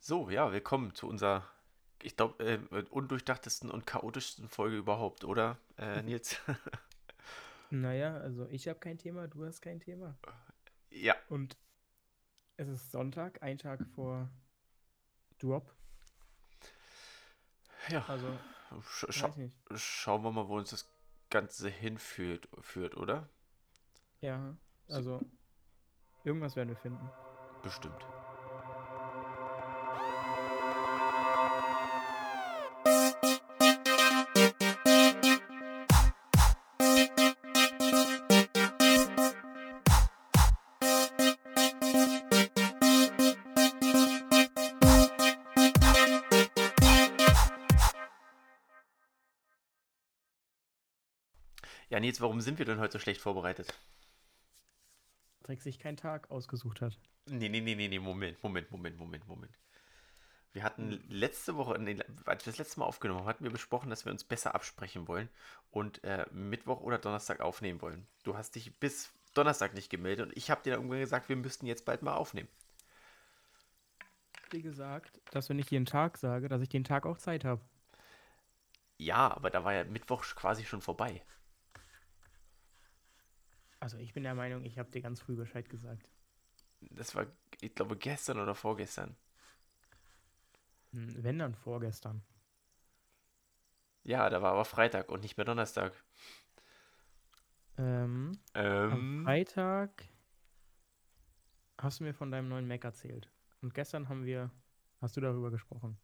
So, ja, willkommen zu unserer, ich glaube, äh, undurchdachtesten und chaotischsten Folge überhaupt, oder, äh, Nils? Naja, also ich habe kein Thema, du hast kein Thema. ja, Und es ist Sonntag, ein Tag vor Drop. ja. Also, scha schauen wir mal, wo uns das Ganze hinführt, führt, oder? Ja, So, also irgendwas werden wir finden. bestimmt. Nils, warum sind wir denn heute so schlecht vorbereitet? Patrick sich keinen Tag ausgesucht hat. Nee, nee, nee, nee, nee, Moment, Moment, Moment, Moment, Moment. Wir hatten letzte Woche, nee, als wir das letzte Mal aufgenommen haben, hatten wir besprochen, dass wir uns besser absprechen wollen und äh, Mittwoch oder Donnerstag aufnehmen wollen. Du hast dich bis Donnerstag nicht gemeldet und ich habe dir dann irgendwann gesagt, wir müssten jetzt bald mal aufnehmen. Wie gesagt, dass wenn ich jeden Tag sage, dass ich den Tag auch Zeit habe. Ja, aber da war ja Mittwoch quasi schon vorbei. Also ich bin der Meinung, ich habe dir ganz früh Bescheid gesagt. Das war, ich glaube, gestern oder vorgestern. Hm, Wenn dann vorgestern. Ja, da war aber Freitag und nicht mehr Donnerstag. Ähm, am Ähm, Freitag hast du mir von deinem neuen Mac erzählt. Und gestern haben wir, hast du darüber gesprochen.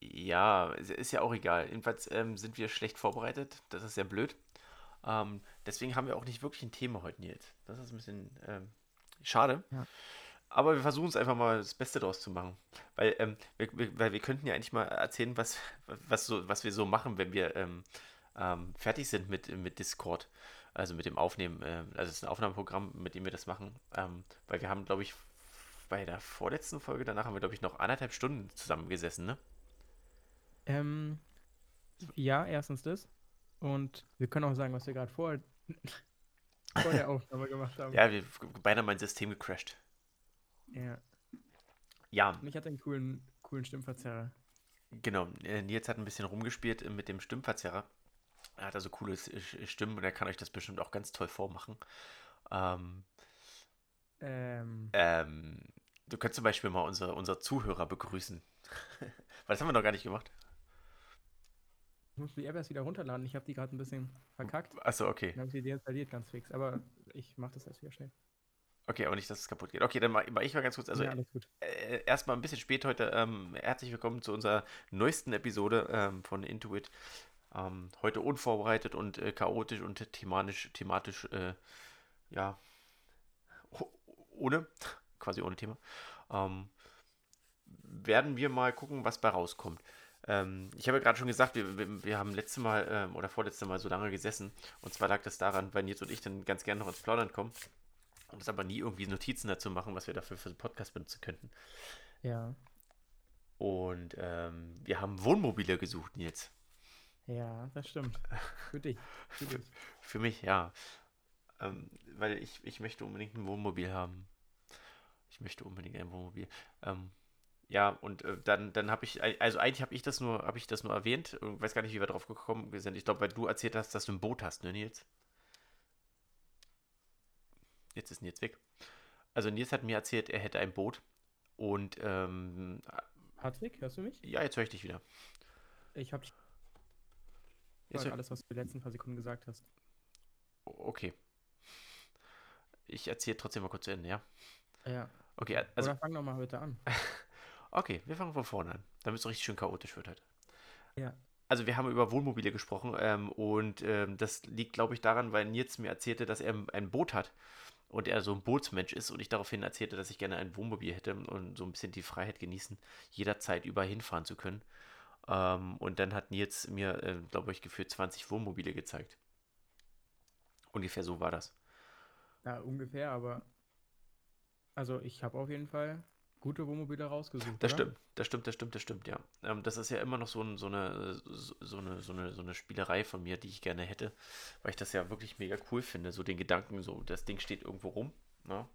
ja, ist ja auch egal. Jedenfalls ähm, sind wir schlecht vorbereitet. Das ist sehr blöd. Ähm, deswegen haben wir auch nicht wirklich ein Thema heute, Nils. Das ist ein bisschen ähm, schade. Ja. Aber wir versuchen es einfach mal das Beste draus zu machen. Weil, ähm, wir, wir, weil wir könnten ja eigentlich mal erzählen, was, was, so, was wir so machen, wenn wir ähm, ähm, fertig sind mit, mit Discord. Also mit dem Aufnehmen. Ähm, also es ist ein Aufnahmeprogramm, mit dem wir das machen. Ähm, weil wir haben, glaube ich, bei der vorletzten Folge danach haben wir, glaube ich, noch anderthalb Stunden zusammengesessen, ne? Ähm, ja, erstens das. Und wir können auch sagen, was wir gerade vor, vor der Aufnahme gemacht haben. Ja, wir, beinahe mein System gecrashed. Ja. Ja, Mich hat einen coolen, coolen Stimmverzerrer. genau. äh, Nils hat ein bisschen rumgespielt äh, mit dem Stimmverzerrer. Er hat also coole S- Sch- Stimmen und er kann euch das bestimmt auch ganz toll vormachen. Ähm, Ähm, ähm, du könntest zum Beispiel mal unsere, unsere Zuhörer begrüßen. Weil das haben wir noch gar nicht gemacht. Ich muss die App erst wieder runterladen. Ich habe die gerade ein bisschen verkackt. Achso, okay. Dann habe ich sie deinstalliert ganz fix. Aber ich mache das erst wieder schnell. Okay, aber nicht, dass es kaputt geht. Okay, dann mache mach ich mal ganz kurz. Also ja, äh, erstmal ein bisschen spät heute. Ähm, herzlich willkommen zu unserer neuesten Episode ähm, von Intuit. Ähm, heute unvorbereitet und äh, chaotisch und thematisch, thematisch, äh, ja, ohne, quasi ohne Thema. Ähm, werden wir mal gucken, was bei rauskommt. Ähm, ich habe ja gerade schon gesagt, wir, wir, wir haben letzte Mal ähm, oder vorletzte Mal so lange gesessen. Und zwar lag das daran, weil Nils und ich dann ganz gerne noch ins Plaudern kommen. Und es aber nie irgendwie Notizen dazu machen, was wir dafür für den Podcast benutzen könnten. Ja. Und ähm, wir haben Wohnmobile gesucht, Nils. Ja, das stimmt. Für dich. Für dich. Für mich, ja. Ähm, weil ich, ich möchte unbedingt ein Wohnmobil haben. Ich möchte unbedingt ein Wohnmobil. Ähm, ja, und äh, dann, dann habe ich, also eigentlich habe ich das nur, habe ich das nur erwähnt. Ich weiß gar nicht, wie wir drauf gekommen sind. Ich glaube, weil du erzählt hast, dass du ein Boot hast, ne, Nils? Jetzt ist Nils weg. Also Nils hat mir erzählt, er hätte ein Boot. Und ähm, Patrick, hörst du mich? ja, jetzt höre ich dich wieder. Ich habe Jetzt hör, alles, was du die letzten paar Sekunden gesagt hast. okay. Ich erzähle trotzdem mal kurz zu Ende, ja? Ja. Okay, also, Oder fang doch mal bitte an. okay, wir fangen von vorne an, damit es richtig schön chaotisch wird halt. Ja. Also wir haben über Wohnmobile gesprochen ähm, und ähm, das liegt, glaube ich, daran, weil Nils mir erzählte, dass er ein Boot hat und er so ein Bootsmensch ist und ich daraufhin erzählte, dass ich gerne ein Wohnmobil hätte und so ein bisschen die Freiheit genießen, jederzeit überall hinfahren zu können. Ähm, und dann hat Nils mir, äh, glaube ich, gefühlt 20 Wohnmobile gezeigt. Ungefähr so war das. Ja, ungefähr, aber also ich habe auf jeden Fall gute Wohnmobile rausgesucht, Das oder? stimmt, das stimmt, das stimmt, das stimmt, ja. Ähm, das ist ja immer noch so, ein, so, eine, so, eine, so, eine, so eine Spielerei von mir, die ich gerne hätte, weil ich das ja wirklich mega cool finde. So den Gedanken, so das Ding steht irgendwo rum, ne?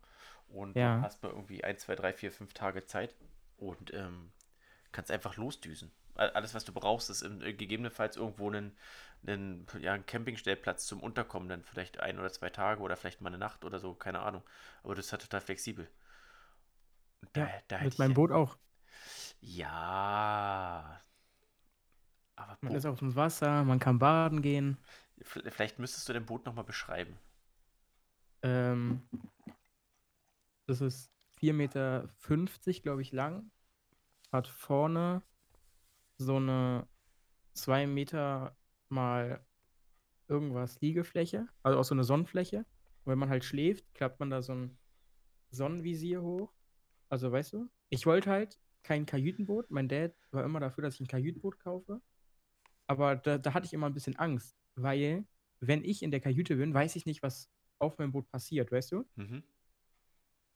Und Ja. du hast mal irgendwie ein, zwei, drei, vier, fünf Tage Zeit und ähm, kannst einfach losdüsen. All- Alles, was du brauchst, ist in, äh, gegebenenfalls irgendwo einen, einen, ja, einen Campingstellplatz zum Unterkommen, dann vielleicht ein oder zwei Tage oder vielleicht mal eine Nacht oder so, keine Ahnung. Aber das ist halt total flexibel. Da, Ja, da mit meinem Boot auch. ja, aber Man ist auf dem Wasser, man kann baden gehen. vielleicht müsstest du dein Boot nochmal beschreiben. Ähm, das ist 4,50 Meter, glaube ich, lang. Hat vorne so eine 2 Meter mal irgendwas Liegefläche, also auch so eine Sonnenfläche. Und wenn man halt schläft, klappt man da so ein Sonnenvisier hoch. Also weißt du, ich wollte halt kein Kajütenboot. Mein Dad war immer dafür, dass ich ein Kajütenboot kaufe. Aber da, da hatte ich immer ein bisschen Angst, weil wenn ich in der Kajüte bin, weiß ich nicht, was auf meinem Boot passiert, weißt du? Mhm.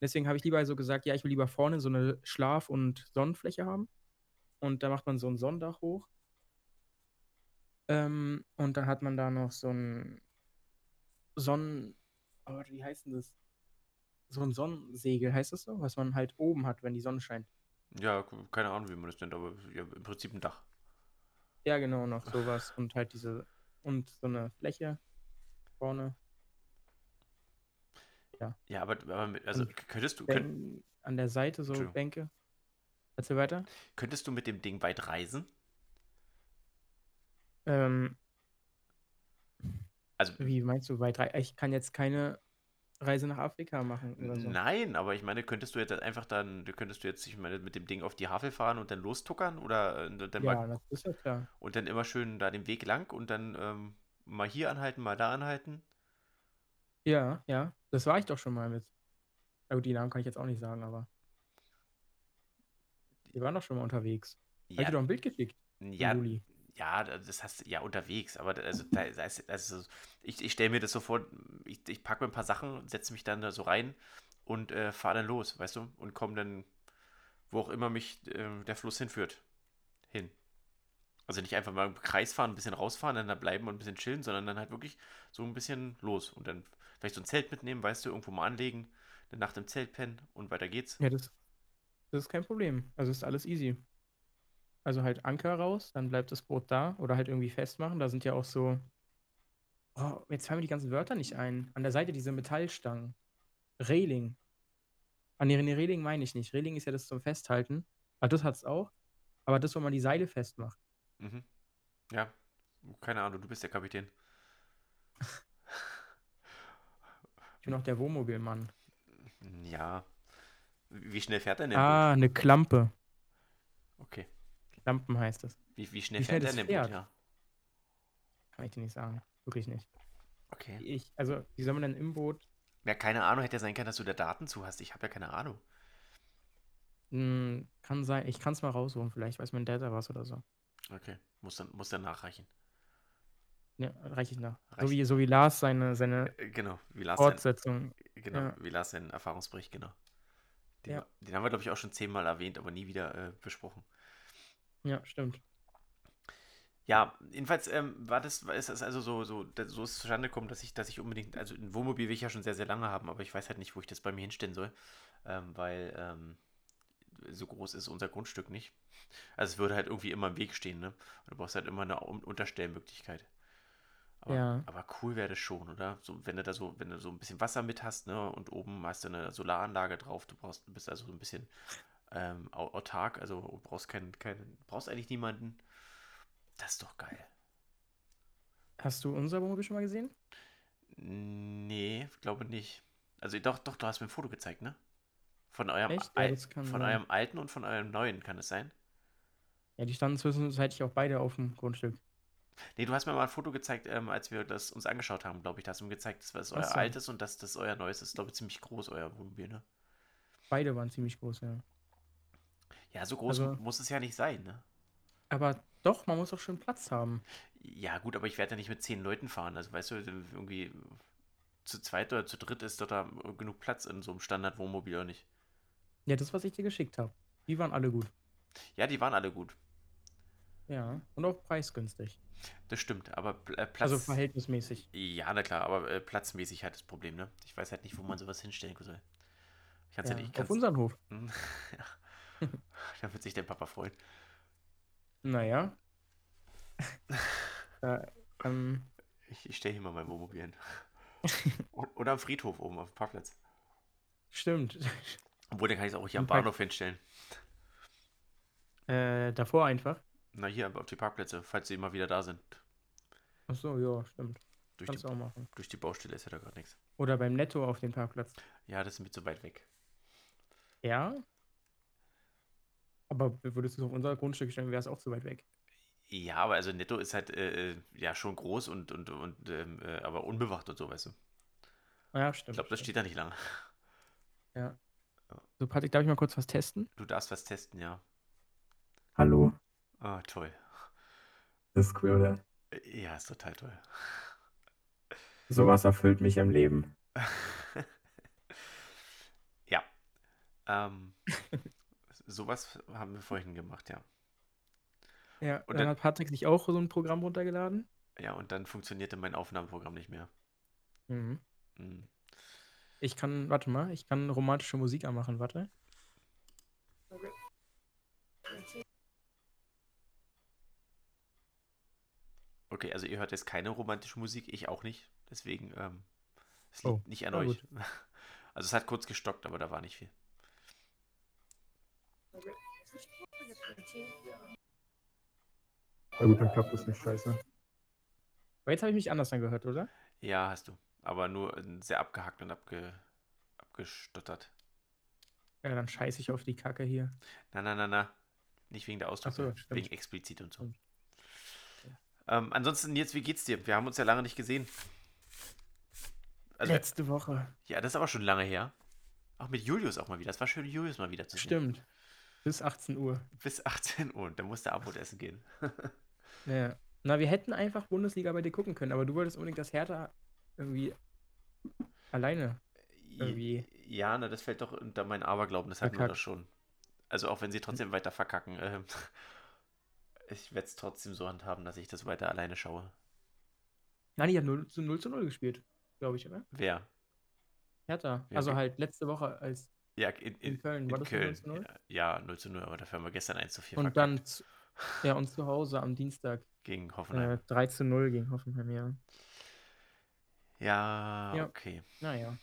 Deswegen habe ich lieber so gesagt, ja, ich will lieber vorne so eine Schlaf- und Sonnenfläche haben. Und da macht man so ein Sonnendach hoch. Ähm, und dann hat man da noch so ein Sonnen... Oh, wie heißt denn das? So ein Sonnensegel, heißt das so? Was man halt oben hat, wenn die Sonne scheint. Ja, keine Ahnung, wie man das nennt, aber ja, im Prinzip ein Dach. Ja, genau, noch sowas. Und halt diese... Und so eine Fläche vorne. Ja, aber, aber mit, also Und könntest du, könnt, an der Seite so. Bänke. Erzähl weiter. könntest du mit dem Ding weit reisen? Ähm, Also wie meinst du weit? rei- Ich kann jetzt keine Reise nach Afrika machen oder so. nein, aber ich meine, könntest du jetzt einfach dann, könntest du jetzt, ich meine, mit dem Ding auf die Havel fahren und dann lostuckern oder äh, dann mal Ja, das ist ja klar. und dann immer schön da den Weg lang und dann ähm, mal hier anhalten, mal da anhalten? Ja, ja. Das war ich doch schon mal mit. Na gut, die Namen kann ich jetzt auch nicht sagen, aber wir waren doch schon mal unterwegs. Hab ich dir Ja, doch ein Bild geschickt ja, Juli. Ja, das hast ja unterwegs, aber also, da ist, also ich, ich stelle mir das so vor, ich, ich packe mir ein paar Sachen, setze mich dann da so rein und äh, fahre dann los, weißt du, und komme dann, wo auch immer mich äh, der Fluss hinführt, hin. Also nicht einfach mal im Kreis fahren, ein bisschen rausfahren, dann da bleiben und ein bisschen chillen, sondern dann halt wirklich so ein bisschen los und dann vielleicht so ein Zelt mitnehmen, weißt du, irgendwo mal anlegen, eine Nacht im Zelt pennen und weiter geht's. Ja, das, das ist kein Problem. Also ist alles easy. Also halt Anker raus, dann bleibt das Boot da oder halt irgendwie festmachen. Da sind ja auch so. Oh, jetzt fallen mir die ganzen Wörter nicht ein. An der Seite diese Metallstangen. Reling. An der Reling meine ich nicht. Reling ist ja das zum Festhalten. Ah, das hat's auch. Aber das, wo man die Seile festmacht. Mhm. Ja, keine Ahnung, du bist der Kapitän. Ich bin auch der Wohnmobilmann. Ja. Wie schnell fährt denn der Ah, eine Klampe. Okay. Klampen heißt das. Wie, wie schnell Wie fährt denn Boot? Ja. Kann ich dir nicht sagen. Wirklich nicht. Okay. Ich, also, wie soll man denn im Boot Ja, keine Ahnung, hätte ja sein können, dass du da Daten zu hast. Ich habe ja keine Ahnung. Hm, kann sein, ich kann es mal rausholen, vielleicht weiß mein Dad da was oder so. Okay. Muss dann, muss dann nachreichen. Ja, reiche ich nach. So Reicht. wie, so wie Lars seine, seine Äh, Genau, wie Lars sein, Fortsetzung. genau, ja. wie Lars seinen Erfahrungsbericht, genau. Den, Ja. den haben wir, glaube ich, auch schon zehnmal erwähnt, aber nie wieder äh, besprochen. Ja, stimmt. Ja, jedenfalls ähm, war das, ist das also so, so, so ist es zustande gekommen, dass ich, dass ich unbedingt, also ein Wohnmobil will ich ja schon sehr, sehr lange haben, aber ich weiß halt nicht, wo ich das bei mir hinstellen soll, ähm, weil ähm, so groß ist unser Grundstück nicht. Also es würde halt irgendwie immer im Weg stehen, ne? Und du brauchst halt immer eine Un- Unterstellmöglichkeit. Aber, Ja. aber cool wäre das schon, oder? So, wenn du da so, wenn du so ein bisschen Wasser mit hast, ne? Und oben hast du eine Solaranlage drauf, du brauchst, bist also so ein bisschen ähm, au- autark, also du brauchst keinen, keinen, brauchst eigentlich niemanden. Das ist doch geil. Hast du unser Wohnmobil schon mal gesehen? Nee, glaube nicht. Also doch, doch, du hast mir ein Foto gezeigt, ne? Von eurem, Echt? Ja, al- das von sein. eurem alten und von eurem neuen, kann es sein? Ja, die standen zwischenzeitlich auch beide auf dem Grundstück. Nee, du hast mir mal ein Foto gezeigt, ähm, als wir das uns angeschaut haben, glaube ich. Da hast du mir gezeigt, das was Ach euer so. altes und das, das euer neues ist, glaube ich, ziemlich groß, euer Wohnmobil, ne? Beide waren ziemlich groß, ja. Ja, so groß Also- muss es ja nicht sein, ne? Aber doch, man muss auch schon Platz haben. Ja, gut, aber ich werde ja nicht mit zehn Leuten fahren. Also, weißt du, irgendwie zu zweit oder zu dritt ist doch da genug Platz in so einem Standard-Wohnmobil, oder nicht? Ja, das, was ich dir geschickt habe. Die waren alle gut. Ja, die waren alle gut. Ja. Und auch preisgünstig. Das stimmt, aber äh, Platz. Also verhältnismäßig. Ja, na klar, aber äh, platzmäßig halt das Problem, ne? Ich weiß halt nicht, wo man sowas hinstellen soll. Ich kann's ja, Ja, nicht. Ich auf kann's, unseren Hof. Hm, ja. Da wird sich dein Papa freuen. Naja. äh, ähm, Ich, ich stelle hier mal mein Wohnmobil hin. Oder am Friedhof oben auf dem Parkplatz. stimmt. Obwohl, dann kann ich es auch hier am Bahnhof hinstellen. Äh, davor einfach. Na, hier auf die Parkplätze, falls sie immer wieder da sind. Ach so, ja, stimmt. Durch Kannst die, du auch machen. durch die Baustelle ist ja da gerade nichts. Oder beim Netto auf dem Parkplatz. Ja, das ist mir zu weit weg. Ja. Aber würdest du es auf unser Grundstück stellen, wäre es auch zu weit weg. Ja, aber also Netto ist halt äh, äh, ja schon groß und, und, und ähm, äh, aber unbewacht und so, weißt du. Ja, Ich stimmt. glaube, das stimmt. steht da nicht lange. So, Patrick, darf ich mal kurz was testen? Du darfst was testen, ja. Hallo. Ah, toll. Das ist cool, oder? Äh, Ja, ist total toll. Sowas erfüllt mich im Leben. ja. Ähm, sowas haben wir vorhin gemacht, ja. Ja, Und dann, dann- hat Patrick sich auch so ein Programm runtergeladen. Ja, und dann funktionierte mein Aufnahmeprogramm nicht mehr. Mhm. Hm. Ich kann, warte mal, ich kann romantische Musik anmachen, warte. Okay, also ihr hört jetzt keine romantische Musik, ich auch nicht. Deswegen, ähm, es liegt Oh, nicht an euch. Also es hat kurz gestockt, aber da war nicht viel. Na gut, dann klappt das nicht scheiße. Aber jetzt habe ich mich anders angehört, oder? Ja, hast du. Aber nur äh, sehr abgehackt und abge, abgestottert. Ja, dann scheiße ich auf die Kacke hier. Na, na, na, na. Nicht wegen der Ausdrücke, so, wegen explizit und so. Stimmt. Ähm, ansonsten, Nils, wie geht's dir? Wir haben uns ja lange nicht gesehen. Also, Letzte Woche. ja, das ist aber schon lange her. Auch mit Julius auch mal wieder. Es war schön, Julius mal wieder zu sehen. Stimmt. Bis 18 Uhr. Bis 18 Uhr. Und dann musste Abend essen gehen. Ja. Na, wir hätten einfach Bundesliga bei dir gucken können, aber du wolltest unbedingt das Hertha irgendwie alleine. Irgendwie. Ja, na, das fällt doch unter meinen Aberglauben. Das hatten wir doch schon. Also auch wenn sie trotzdem weiter verkacken. Ähm, ich werde es trotzdem so handhaben, dass ich das weiter alleine schaue. Nein, die hat 0 zu 0 zu 0 gespielt, glaube ich, oder? Wer? Hertha. Ja, also okay. halt letzte Woche als Ja, in, in, in Köln. in War das Köln. 0 zu 0? Ja, 0 zu 0, aber dafür haben wir gestern 1 zu 4 Und verkackt dann, zu, ja, und zu Hause am Dienstag gegen Hoffenheim. äh, 3 zu 0 gegen Hoffenheim, ja. Ja, Ja. okay. Naja.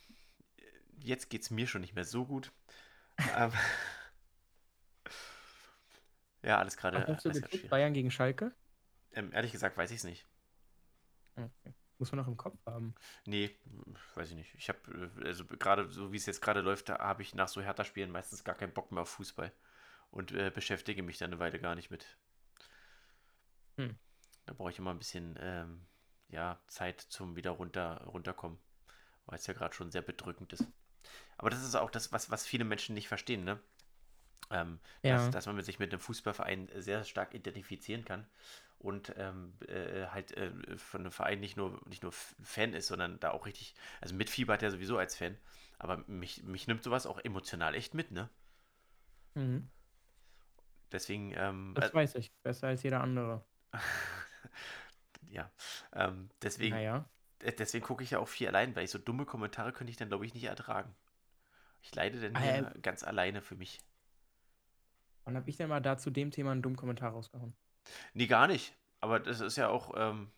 Jetzt geht es mir schon nicht mehr so gut. Aber ja, alles gerade. Hast du alles. Bayern gegen Schalke? Ähm, ehrlich gesagt, weiß ich es nicht. Okay. Muss man noch im Kopf haben. Nee, weiß ich nicht. Ich habe, also gerade so wie es jetzt gerade läuft, da habe ich nach so Hertha-Spielen meistens gar keinen Bock mehr auf Fußball und äh, beschäftige mich dann eine Weile gar nicht mit. Hm. Da brauche ich immer ein bisschen, ähm, ja, Zeit zum wieder runter, runterkommen, weil es ja gerade schon sehr bedrückend ist. Aber das ist auch das, was, was viele Menschen nicht verstehen, ne? Ähm, Ja. dass, dass man sich mit einem Fußballverein sehr stark identifizieren kann und ähm, äh, halt äh, von einem Verein nicht nur, nicht nur Fan ist, sondern da auch richtig, also mitfiebert ja sowieso als Fan, aber mich, mich nimmt sowas auch emotional echt mit, ne? Mhm. Deswegen, ähm, Das weiß ich. Besser als jeder andere. ja, ähm, deswegen, Naja. äh, deswegen gucke ich ja auch viel allein, weil ich so dumme Kommentare könnte ich dann, glaube ich, nicht ertragen. Ich leide dann Ah, ganz alleine für mich. Wann habe ich denn mal da zu dem Thema einen dummen Kommentar rausgehauen? Nee, gar nicht. Aber das ist ja auch, ähm,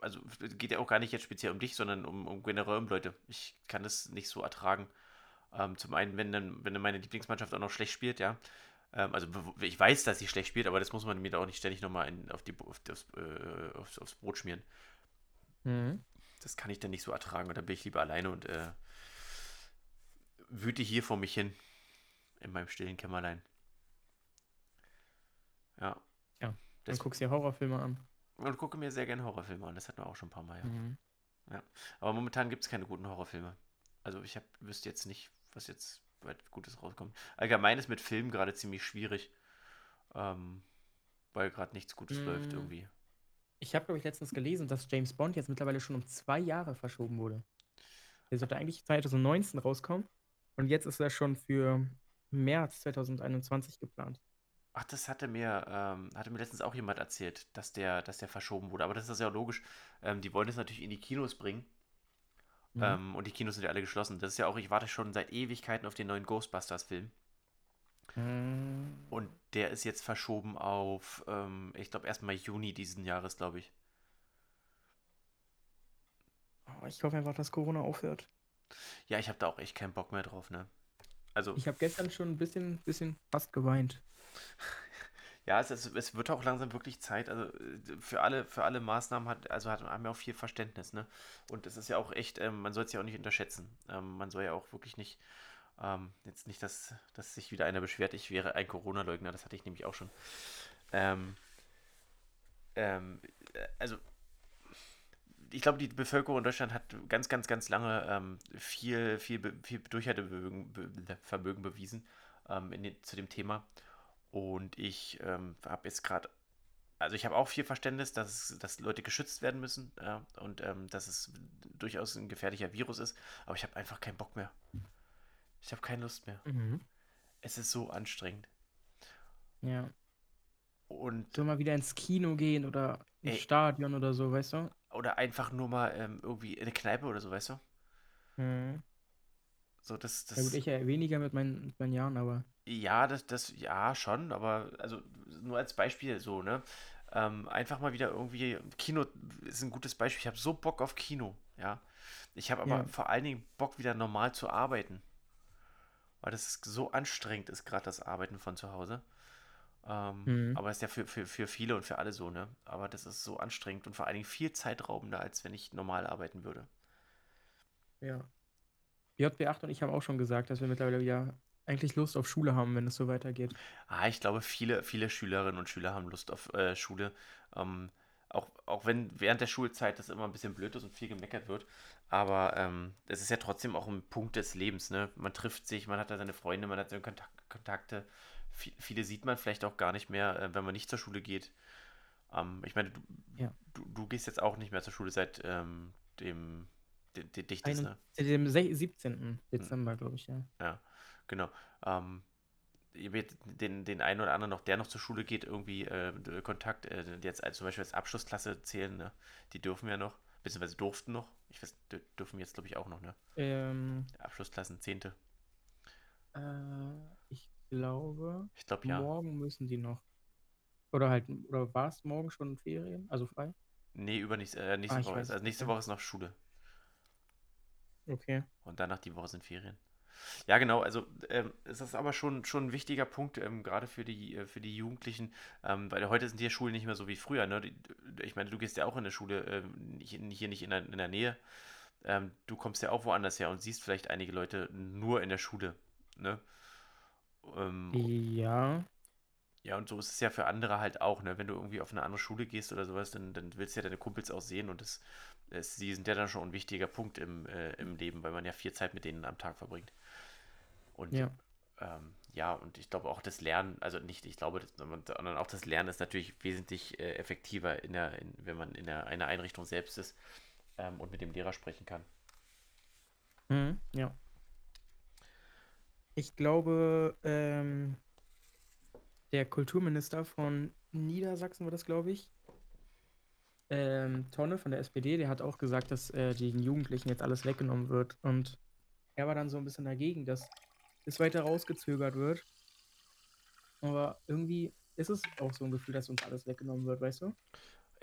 also es geht ja auch gar nicht jetzt speziell um dich, sondern um, um generell um Leute. Ich kann das nicht so ertragen. Ähm, zum einen, wenn dann, wenn dann meine Lieblingsmannschaft auch noch schlecht spielt, ja. Ähm, also ich weiß, dass sie schlecht spielt, aber das muss man mir da auch nicht ständig nochmal in, auf die, auf, aufs, äh, aufs, aufs Brot schmieren. Mhm. Das kann ich dann nicht so ertragen und dann bin ich lieber alleine und äh, wüte hier vor mich hin. In meinem stillen Kämmerlein. Ja. Dann Das- guckst du dir Horrorfilme an. Und gucke mir sehr gerne Horrorfilme an. Das hatten wir auch schon ein paar Mal, ja. Mhm. Aber momentan gibt es keine guten Horrorfilme. Also ich hab, wüsste jetzt nicht, was jetzt weit Gutes rauskommt. Allgemein ist mit Filmen gerade ziemlich schwierig. Ähm, weil gerade nichts Gutes Mm. läuft irgendwie. Ich habe, glaube ich, letztens gelesen, dass James Bond jetzt mittlerweile schon um zwei Jahre verschoben wurde. Der sollte eigentlich 2019 rauskommen. Und jetzt ist er schon für März 2021 geplant. Ach, das hatte mir, ähm, hatte mir letztens auch jemand erzählt, dass der, dass der verschoben wurde. Aber das ist ja logisch. Ähm, die wollen es natürlich in die Kinos bringen. Mhm. Ähm, und die Kinos sind ja alle geschlossen. Das ist ja auch, ich warte schon seit Ewigkeiten auf den neuen Ghostbusters-Film. Mm. Und der ist jetzt verschoben auf, ähm, ich glaube, erstmal Juni diesen Jahres, glaube ich. Oh, ich hoffe einfach, dass Corona aufhört. Ja, ich habe da auch echt keinen Bock mehr drauf, ne? Also, Ich habe gestern schon ein bisschen, bisschen fast geweint. ja, es, ist, es wird auch langsam wirklich Zeit. Also äh, für alle, für alle Maßnahmen hat, also hat, haben auch viel Verständnis, ne? Und es ist ja auch echt, ähm, man soll es ja auch nicht unterschätzen. Ähm, man soll ja auch wirklich nicht, ähm, jetzt nicht, dass, dass sich wieder einer beschwert, ich wäre ein Corona-Leugner, das hatte ich nämlich auch schon. Ähm, ähm, äh, also ich glaube, die Bevölkerung in Deutschland hat ganz, ganz, ganz lange ähm, viel, viel, viel Durchhaltevermögen Vermögen bewiesen den, zu dem Thema. Und ich ähm, habe jetzt gerade, also ich habe auch viel Verständnis, dass, dass Leute geschützt werden müssen ja, und ähm, dass es durchaus ein gefährlicher Virus ist. Aber ich habe einfach keinen Bock mehr. Ich habe keine Lust mehr. Mhm. Es ist so anstrengend. Ja. Und So mal wieder ins Kino gehen oder ins Ey. Stadion oder so, weißt du? oder einfach nur mal ähm, irgendwie in eine Kneipe oder so, weißt du? Mhm. So, das, das. Ja gut, ich ja weniger mit meinen, mit meinen Jahren, aber Ja, das, das, ja, schon, aber also nur als Beispiel so, ne? Ähm, einfach mal wieder irgendwie, Kino ist ein gutes Beispiel. Ich habe so Bock auf Kino, ja. Ich habe aber Ja. vor allen Dingen Bock, wieder normal zu arbeiten. Weil das ist so anstrengend ist, gerade das Arbeiten von zu Hause. Ähm, Mhm. aber ist ja für, für, für viele und für alle so, ne? Aber das ist so anstrengend und vor allen Dingen viel zeitraubender, als wenn ich normal arbeiten würde. ja. JB8 und ich haben auch schon gesagt, dass wir mittlerweile wieder eigentlich Lust auf Schule haben, wenn es so weitergeht. Ah, ich glaube, viele, viele Schülerinnen und Schüler haben Lust auf äh, Schule. Ähm, auch, auch wenn während der Schulzeit das immer ein bisschen blöd ist und viel gemeckert wird. Aber ähm, es ist ja trotzdem auch ein Punkt des Lebens, ne? Man trifft sich, man hat da seine Freunde, man hat seine Kontakt Kontakte. Vi- viele sieht man vielleicht auch gar nicht mehr, äh, wenn man nicht zur Schule geht. Ähm, ich meine, du, Ja. du, du gehst jetzt auch nicht mehr zur Schule seit ähm, dem, Ein, ne? dem sech- 17. Dezember, glaube ich, ja. Ja, genau. Ähm, ihr werdet den, den einen oder anderen noch, der noch zur Schule geht, irgendwie äh, Kontakt, äh, jetzt als, zum Beispiel als Abschlussklasse zählen, ne? Die dürfen ja noch, beziehungsweise durften noch. Ich weiß, dür- dürfen jetzt, glaube ich, auch noch, ne? Ähm, Abschlussklassen, Zehnte. äh, ich glaube, Ich glaube, ja. morgen müssen die noch. Oder halt, oder war es morgen schon Ferien? Also frei? Nee, übernächste, äh, nächste Ah, Woche. weiß also nächste. Woche ist noch Schule. Okay. Und danach die Woche sind Ferien. Ja, genau, also ähm, es ist aber schon, schon ein wichtiger Punkt, ähm, gerade für die, äh, für die Jugendlichen, ähm, weil heute sind die Schulen nicht mehr so wie früher. Ne? Die, ich meine, du gehst ja auch in der Schule, ähm, nicht, hier nicht in der, in der Nähe. Ähm, du kommst ja auch woanders her und siehst vielleicht einige Leute nur in der Schule. Ne? Ähm, Ja. ja, und so ist es ja für andere halt auch, ne? Wenn du irgendwie auf eine andere Schule gehst oder sowas, dann, dann willst du ja deine Kumpels auch sehen und das, das, sie sind ja dann schon ein wichtiger Punkt im, äh, im Leben, weil man ja viel Zeit mit denen am Tag verbringt. Und Ja. ähm, ja, und ich glaube auch das Lernen, also nicht, ich glaube, das, sondern auch das Lernen ist natürlich wesentlich äh, effektiver, in der, in, wenn man in der, einer Einrichtung selbst ist ähm, und mit dem Lehrer sprechen kann. Mhm, ja. Ich glaube, ähm, der Kulturminister von Niedersachsen war das, glaube ich. Ähm, Tonne von der SPD, der hat auch gesagt, dass äh, den Jugendlichen jetzt alles weggenommen wird. Und er war dann so ein bisschen dagegen, dass es weiter rausgezögert wird. Aber irgendwie ist es auch so ein Gefühl, dass uns alles weggenommen wird, weißt du?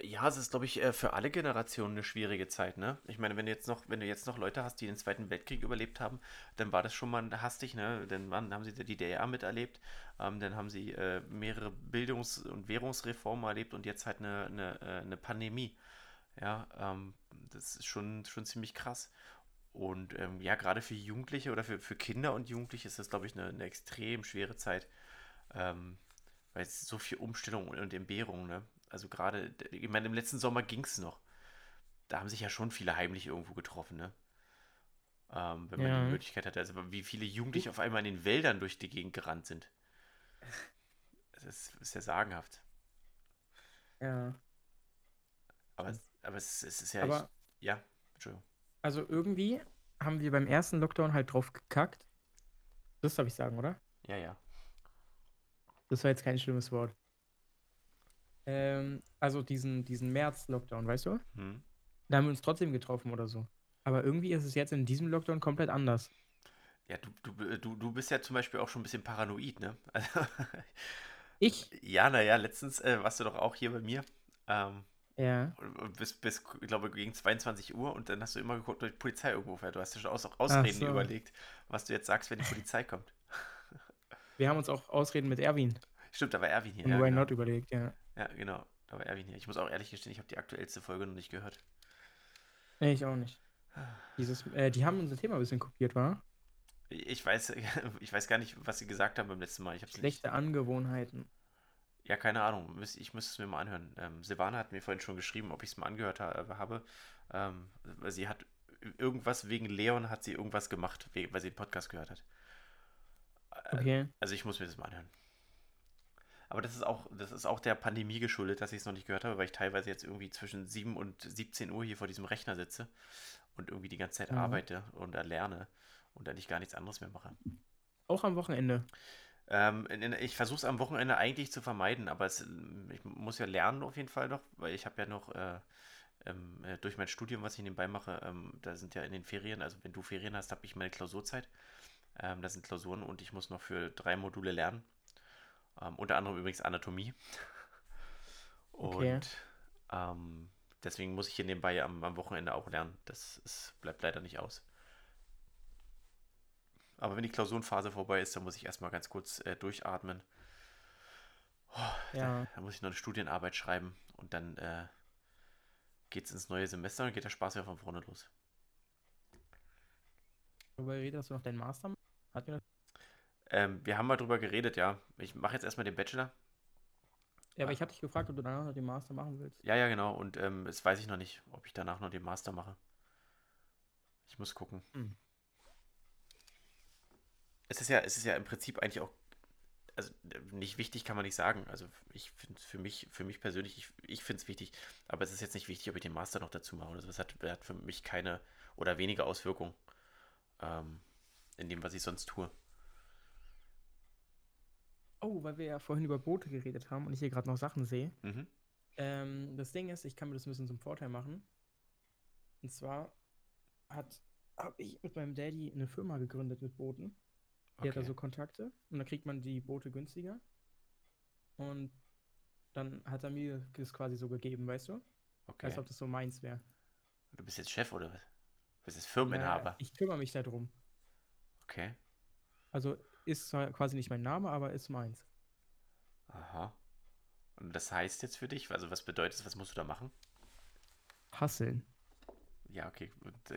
Ja, es ist, glaube ich, äh, für alle Generationen eine schwierige Zeit, ne? Ich meine, wenn du jetzt noch, wenn du jetzt noch Leute hast, die den Zweiten Weltkrieg überlebt haben, dann war das schon mal hastig, ne? Dann waren, haben sie die DDR miterlebt, ähm, dann haben sie äh, mehrere Bildungs- und Währungsreformen erlebt und jetzt halt eine, eine, äh, eine Pandemie. Ja, ähm, das ist schon, schon ziemlich krass. Und ähm, ja, gerade für Jugendliche oder für, für Kinder und Jugendliche ist das, glaube ich, eine, eine extrem schwere Zeit. Ähm, weil es so viel Umstellung und, und Entbehrung, ne? Also gerade, ich meine, im letzten Sommer ging es noch. Da haben sich ja schon viele heimlich irgendwo getroffen, ne? Ähm, wenn man Ja. die Möglichkeit hatte. Also wie viele Jugendliche auf einmal in den Wäldern durch die Gegend gerannt sind. Das ist, ist ja sagenhaft. Ja. Aber, es- aber es, es ist ja Aber echt, ja, Entschuldigung. Also irgendwie haben wir beim ersten Lockdown halt drauf gekackt. Das darf ich sagen, oder? Ja, ja. Das war jetzt kein schlimmes Wort. Ähm, also diesen, diesen März-Lockdown, weißt du? Hm. Da haben wir uns trotzdem getroffen oder so. Aber irgendwie ist es jetzt in diesem Lockdown komplett anders. Ja, du, du, du, du bist ja zum Beispiel auch schon ein bisschen paranoid, ne? Also, Ich? Ja, naja, letztens äh, warst du doch auch hier bei mir. Ähm, Ja. bis, bis, ich glaube, gegen 22 Uhr und dann hast du immer geguckt, ob die Polizei irgendwo fährt. Du hast dir schon aus, Ausreden so. überlegt, was du jetzt sagst, wenn die Polizei kommt. Wir haben uns auch Ausreden mit Erwin Stimmt, da war Erwin hier. und Ja, Why genau. Not überlegt, ja. ja, genau. Da war Erwin hier. Ich muss auch ehrlich gestehen, ich habe die aktuellste Folge noch nicht gehört. Nee, ich auch nicht. Dieses, äh, die haben unser Thema ein bisschen kopiert, war? Ich weiß, ich weiß gar nicht, was sie gesagt haben beim letzten Mal. Ich hab's nicht. Schlechte Angewohnheiten. Ja, keine Ahnung. Ich müsste es mir mal anhören. Ähm, Silvana hat mir vorhin schon geschrieben, ob ich es mal angehört ha habe. Ähm, weil sie hat irgendwas wegen Leon hat sie irgendwas gemacht, we- weil sie den Podcast gehört hat. Äh, Okay. Also ich muss mir das mal anhören. Aber das ist auch, das ist auch der Pandemie geschuldet, dass ich es noch nicht gehört habe, weil ich teilweise jetzt irgendwie zwischen 7 und 17 Uhr hier vor diesem Rechner sitze und irgendwie die ganze Zeit Mhm. arbeite und da lerne und eigentlich gar nichts anderes mehr mache. Auch am Wochenende. Ähm, ich versuche es am Wochenende eigentlich zu vermeiden, aber es, ich muss ja lernen auf jeden Fall noch, weil ich habe ja noch äh, ähm, äh, durch mein Studium, was ich nebenbei mache, ähm, da sind ja in den Ferien, also wenn du Ferien hast, habe ich meine Klausurzeit. Ähm, da sind Klausuren und ich muss noch für drei Module lernen. Ähm, unter anderem übrigens Anatomie. Okay. Und ähm, deswegen muss ich hier nebenbei am, am Wochenende auch lernen. Das ist, bleibt leider nicht aus. Aber wenn die Klausurenphase vorbei ist, dann muss ich erstmal ganz kurz äh, durchatmen. Ja. Da muss ich noch eine Studienarbeit schreiben und dann äh, geht es ins neue Semester und geht der Spaß wieder von vorne los. Darüber redet, dass du noch deinen Master machst? Hat mir Ähm, wir haben mal drüber geredet, ja. Ich mache jetzt erstmal den Bachelor. ja, aber ich hatte dich gefragt, ob du danach noch den Master machen willst. Ja, ja, genau. Und ähm, das weiß ich noch nicht, ob ich danach noch den Master mache. Ich muss gucken. Hm. Es ist ja, es ist ja im Prinzip eigentlich auch, also nicht wichtig kann man nicht sagen. Also ich finde es für mich, für mich persönlich, ich, ich finde es wichtig, aber es ist jetzt nicht wichtig, ob ich den Master noch dazu mache. oder so. Das hat, hat für mich keine oder wenige Auswirkungen ähm, in dem, was ich sonst tue. Oh, weil wir ja vorhin über Boote geredet haben und ich hier gerade noch Sachen sehe. Mhm. Ähm, das Ding ist, ich kann mir das ein bisschen zum Vorteil machen. Und zwar hat habe ich mit meinem Daddy eine Firma gegründet mit Booten. Die hat da Okay. so Kontakte und dann kriegt man die Boote günstiger. Und dann hat er mir das quasi so gegeben, weißt du? Okay. Als ob das so meins wäre. Du bist jetzt Chef oder was? Du bist jetzt Firmeninhaber. ich kümmere mich darum. Okay. Also ist zwar quasi nicht mein Name, aber ist meins. Aha. Und das heißt jetzt für dich, also was bedeutet das, was musst du da machen? Hasseln. Ja, okay.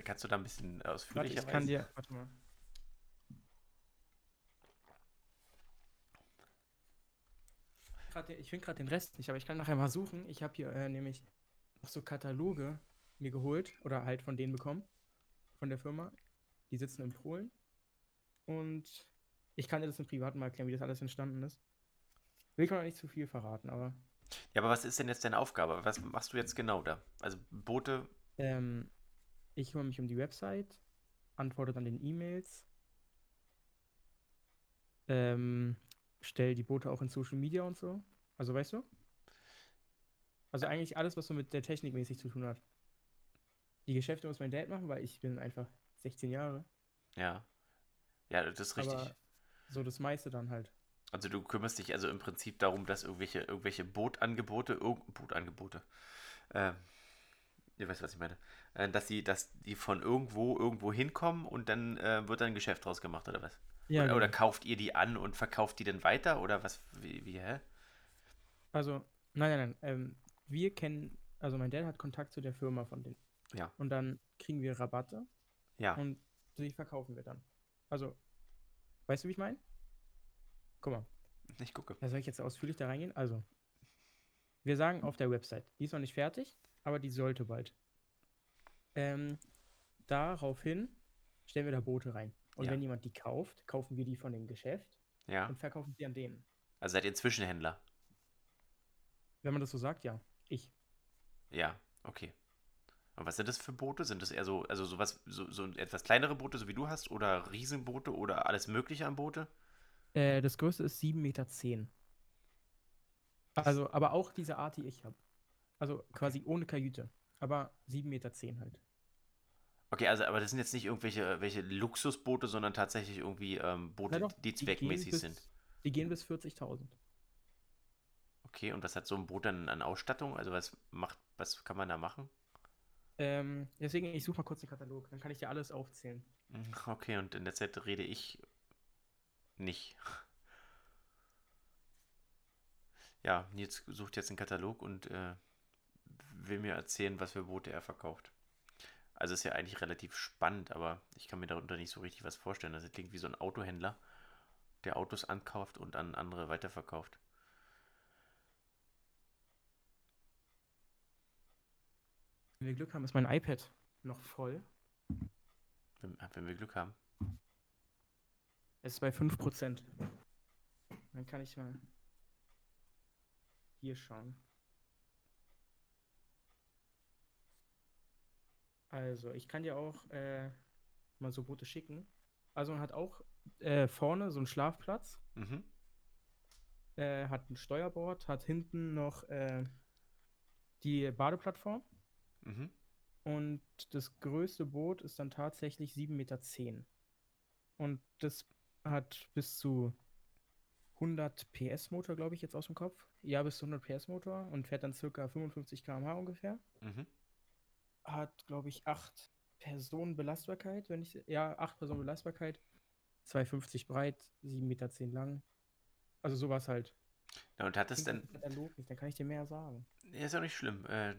Kannst du da ein bisschen Warte, ausführlicher ich kann dir. Warte mal. Grad den- Ich finde gerade den Rest nicht, aber ich kann nachher mal suchen. Ich habe hier äh, nämlich noch so Kataloge mir geholt oder halt von denen bekommen. Von der Firma. Die sitzen in Polen. Und ich kann dir das im Privaten mal erklären, wie das alles entstanden ist. Will ich noch nicht zu viel verraten, aber Ja, aber was ist denn jetzt deine Aufgabe? Was machst du jetzt genau da? Also Boote, ähm, ich kümmere mich um die Website, antworte dann den E-Mails, ähm, stelle die Boote auch in Social Media und so. Also weißt du? Also eigentlich alles, was so mit der Technik mäßig zu tun hat. Die Geschäfte muss mein Dad machen, weil ich bin einfach 16 Jahre. ja. Ja, das ist richtig. Aber so das meiste dann halt. Also du kümmerst dich also im Prinzip darum, dass irgendwelche, irgendwelche Bootangebote, Bootangebote, ähm, ihr weißt, was ich meine, äh, dass die, dass die von irgendwo irgendwo hinkommen und dann äh, wird dann ein Geschäft draus gemacht, oder was? Ja, oder, oder genau. kauft ihr die an und verkauft die dann weiter, oder was, wie, wie hä? Also, nein, nein, nein. Ähm, wir kennen, also mein Dad hat Kontakt zu der Firma von denen. Ja. Und dann kriegen wir Rabatte Ja, und die verkaufen wir dann. Also, weißt du, wie ich meine? Guck mal, ich gucke. da soll ich jetzt ausführlich da reingehen? Also, wir sagen auf der Website, die ist noch nicht fertig, aber die sollte bald. Ähm, daraufhin stellen wir da Boote rein. Und Ja. wenn jemand die kauft, kaufen wir die von dem Geschäft Ja, und verkaufen sie an denen. also seid ihr Zwischenhändler? Wenn man das so sagt, ja. Ich. Ja, okay. Und was sind das für Boote? Sind das eher so, also sowas, so, so etwas kleinere Boote, so wie du hast, oder Riesenboote oder alles Mögliche an Boote? Äh, das größte ist 7,10 Meter. Also, aber auch diese Art, die ich habe. Also quasi ohne Kajüte. Aber 7,10 Meter halt. Okay, also aber das sind jetzt nicht irgendwelche welche Luxusboote, sondern tatsächlich irgendwie ähm, Boote, Ja doch, die die zweckmäßig bis, sind. Die gehen bis 40.000. Okay, und was hat so ein Boot dann an Ausstattung? Also was macht, was kann man da machen? Ähm, deswegen, ich suche mal kurz den Katalog, dann kann ich dir alles aufzählen. Okay, und in der Zeit rede ich nicht. Ja, Nils sucht jetzt einen Katalog und äh, will mir erzählen, was für Boote er verkauft. Also ist ja eigentlich relativ spannend, aber ich kann mir darunter nicht so richtig was vorstellen. Das klingt wie so ein Autohändler, der Autos ankauft und an andere weiterverkauft. Wenn wir Glück haben, ist mein iPad noch voll. Wenn, wenn wir Glück haben. Es ist bei 5%. Dann kann ich mal hier schauen. Also, ich kann dir auch äh, mal so Boote schicken. Also, man hat auch äh, vorne so einen Schlafplatz, Mhm. äh, hat ein Steuerbord, hat hinten noch äh, die Badeplattform. Mhm. Und das größte Boot ist dann tatsächlich 7,10 Meter. Und das hat bis zu 100 PS Motor, glaube ich, jetzt aus dem Kopf. Ja, bis zu 100 PS Motor und fährt dann circa 55 km/h ungefähr. Mhm. Hat, glaube ich, 8 Personen Belastbarkeit, wenn ich, ja, 8 Personen Belastbarkeit. 2,50 breit, 7,10 Meter lang. Also sowas halt. Ja, und hat es Klingt denn. nicht, dann kann ich dir mehr sagen. Ja, ist ja auch nicht schlimm. Äh,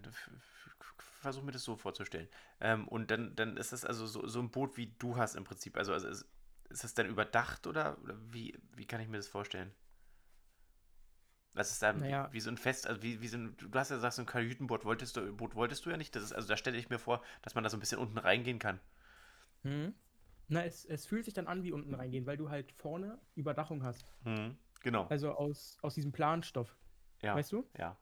versuch mir das so vorzustellen. Ähm, und dann, dann ist das also so, so ein Boot, wie du hast im Prinzip. Also, also ist, ist das dann überdacht oder, oder wie, wie kann ich mir das vorstellen? Das ist dann Naja. wie, wie so ein Fest, also wie, wie so ein, du hast ja gesagt, so ein Kajütenboot wolltest du, Boot wolltest du ja nicht. Das ist, also da stelle ich mir vor, dass man da so ein bisschen unten reingehen kann. Hm? Na, es, es fühlt sich dann an wie unten reingehen, weil du halt vorne Überdachung hast. Mhm. Genau. Also aus, aus diesem Planstoff. Ja. Weißt du? Ja.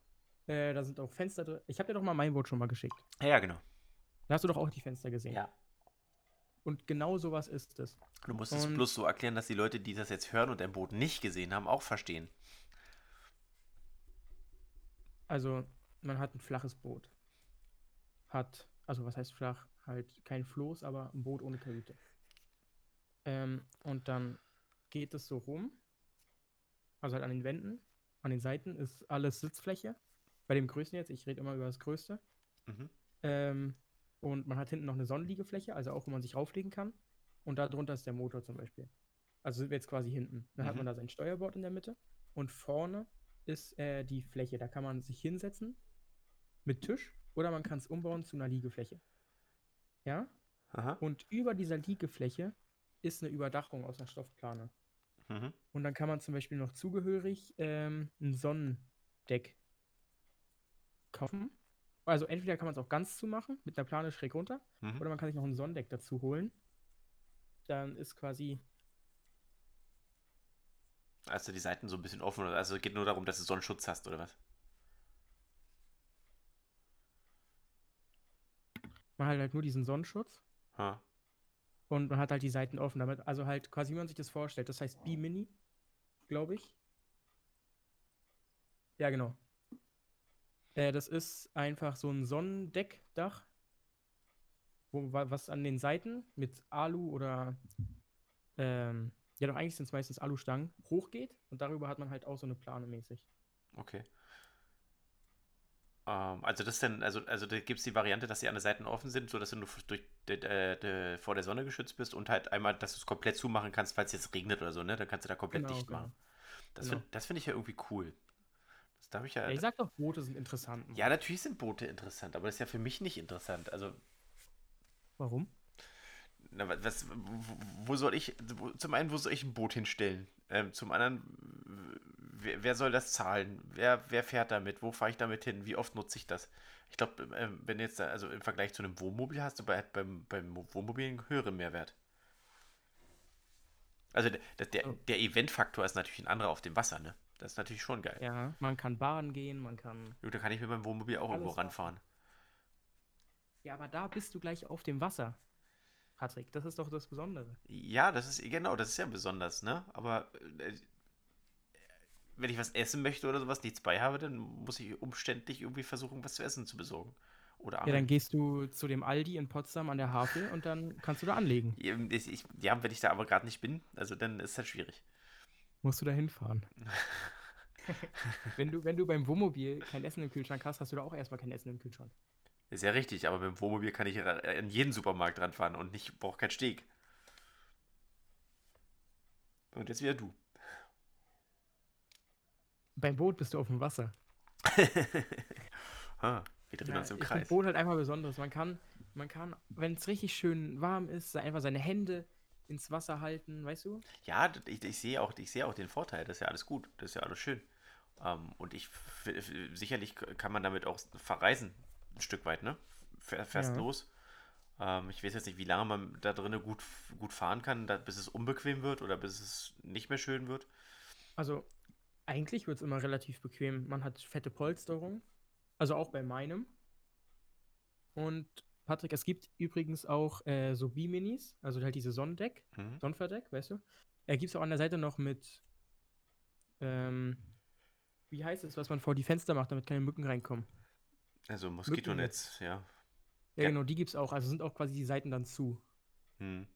Äh, da sind auch Fenster drin. Ich habe dir doch mal mein Boot schon mal geschickt. Ja, ja, genau. Da hast du doch auch die Fenster gesehen. Ja. Und genau sowas ist es. Du musst es Und- bloß so erklären, dass die Leute, die das jetzt hören und dein Boot nicht gesehen haben, auch verstehen. Also, man hat ein flaches Boot. Hat, also was heißt flach? Halt kein Floß, aber ein Boot ohne Kajüte. Ähm, und dann geht es so rum. Also halt an den Wänden, an den Seiten ist alles Sitzfläche. Bei dem größten jetzt, ich rede immer über das größte. Mhm. Ähm, und man hat hinten noch eine Sonnenliegefläche, also auch, wo man sich rauflegen kann. Und darunter ist der Motor zum Beispiel. Also sind wir jetzt quasi hinten. Dann hat Mhm. man da sein Steuerbord in der Mitte. Und vorne ist äh, die Fläche. Da kann man sich hinsetzen mit Tisch oder man kann es umbauen zu einer Liegefläche. Ja? Aha. Und über dieser Liegefläche ist eine Überdachung aus einer Stoffplane. Mhm. Und dann kann man zum Beispiel noch zugehörig ähm, ein Sonnendeck kaufen. Also entweder kann man es auch ganz zumachen, mit einer Plane schräg runter, Mhm. oder man kann sich noch ein Sonnendeck dazu holen. Dann ist quasi, Also die Seiten so ein bisschen offen. oder- Also es geht nur darum, dass du Sonnenschutz hast, oder was? man hat halt nur diesen Sonnenschutz Ha. und man hat halt die Seiten offen. Damit, also halt quasi, wie man sich das vorstellt. Das heißt B-Mini, glaube ich. Ja, genau. Äh, das ist einfach so ein Sonnendeckdach, wo, wa- was an den Seiten mit Alu oder ähm, ja doch eigentlich sind es meistens Alustangen hochgeht und darüber hat man halt auch so eine Plane mäßig. Okay. Ähm, also das denn, also, also da gibt es die Variante, dass sie an den Seiten offen sind, sodass du nur durch, de, de, de, vor der Sonne geschützt bist und halt einmal, dass du es komplett zumachen kannst, falls jetzt regnet oder so, ne? Dann kannst du da komplett Genau, dicht genau. machen. Das Genau. finde find ich ja irgendwie cool. Das darf ich ja. Ja, ich sag doch, Boote sind interessant. Ja, natürlich sind Boote interessant, aber das ist ja für mich nicht interessant. Also, Warum? Na, wa- was, wo, wo soll ich, wo, zum einen, wo soll ich ein Boot hinstellen? Ähm, zum anderen, wer, wer soll das zahlen? Wer, wer fährt damit? Wo fahre ich damit hin? Wie oft nutze ich das? Ich glaube, ähm, wenn du jetzt, also im Vergleich zu einem Wohnmobil hast du bei, beim, beim Wohnmobil einen höheren Mehrwert. Also der, der, der, Eventfaktor ist natürlich ein anderer auf dem Wasser, ne? Das ist natürlich schon geil. Ja, man kann baden gehen, man kann. Gut, da kann ich mit meinem Wohnmobil auch irgendwo ranfahren. Ja, aber da bist du gleich auf dem Wasser. Patrick, das ist doch das Besondere. Ja, das ist, genau, das ist ja besonders, ne? Aber äh, wenn ich was essen möchte oder sowas, nichts bei habe, dann muss ich umständlich irgendwie versuchen, was zu essen zu besorgen. Oder Ja, dann gehst du zu dem Aldi in Potsdam an der Havel und dann kannst du da anlegen. Ja, ich, ich, ja, wenn ich da aber gerade nicht bin, also dann ist das schwierig. Musst du da hinfahren. Wenn du, wenn du beim Wohnmobil kein Essen im Kühlschrank hast, hast du da auch erstmal kein Essen im Kühlschrank. Ist ja richtig, aber mit dem Wohnmobil kann ich in jeden Supermarkt ranfahren und nicht brauche keinen Steg. Und jetzt wieder du. Beim Boot bist du auf dem Wasser. ah, wir drehen Ja, uns im Kreis. Boot halt einfach Besonderes. Man kann, man kann, wenn es richtig schön warm ist, einfach seine Hände ins Wasser halten, weißt du? Ja, ich, ich sehe auch, ich sehe auch den Vorteil. Das ist ja alles gut. Das ist ja alles schön. Ähm, und ich sicherlich kann man damit auch verreisen, ein Stück weit, ne? Fähr- Fährst Ja. los. Ähm, ich weiß jetzt nicht, wie lange man da drinnen gut, gut fahren kann, da, bis es unbequem wird oder bis es nicht mehr schön wird. Also, eigentlich wird es immer relativ bequem. Man hat fette Polsterung. Also auch bei meinem. Und Patrick, es gibt übrigens auch äh, so Biminis, also halt diese Sonnendeck, Mhm. Sonnenverdeck, weißt du? Er gibt es auch an der Seite noch mit, ähm, wie heißt es, was man vor die Fenster macht, damit keine Mücken reinkommen. Also Moskitonetz, ja. Ja, Ja. genau, die gibt es auch. Also sind auch quasi die Seiten dann zu. Hm.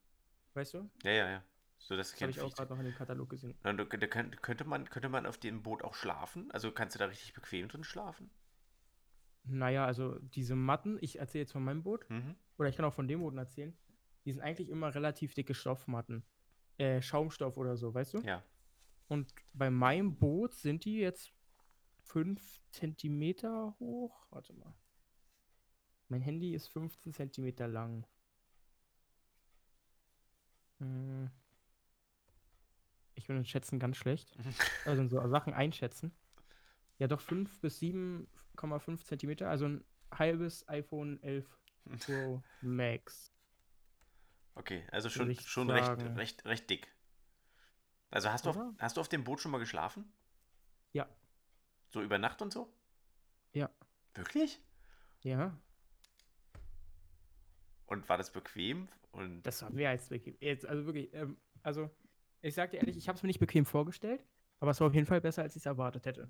Weißt du? Ja, ja, ja. So, das Das habe ich auch gerade noch in dem Katalog gesehen. Da, da könnt- könnte man, könnte man auf dem Boot auch schlafen? Also kannst du da richtig bequem drin schlafen? Naja, also diese Matten, ich erzähle jetzt von meinem Boot, Mhm. oder ich kann auch von dem Boot erzählen, die sind eigentlich immer relativ dicke Stoffmatten. Äh, Schaumstoff oder so, weißt du? Ja. Und bei meinem Boot sind die jetzt 5 Zentimeter hoch. Warte mal. Mein Handy ist 15 Zentimeter lang. Hm. Ich bin in Schätzen ganz schlecht. Also in so Sachen einschätzen. Ja, doch 5 bis 7,5 Zentimeter, also ein halbes iPhone 11 Pro Max. Okay, also schon, schon recht, sagen. recht, recht dick. Also hast du, auf, hast du auf dem Boot schon mal geschlafen? So über Nacht und so? Ja. Wirklich? Ja, Und war das bequem? Und das war mehr als bequem. Jetzt, also wirklich, ähm, also ich sag dir ehrlich, ich habe es mir nicht bequem vorgestellt, aber es war auf jeden Fall besser, als ich es erwartet hätte.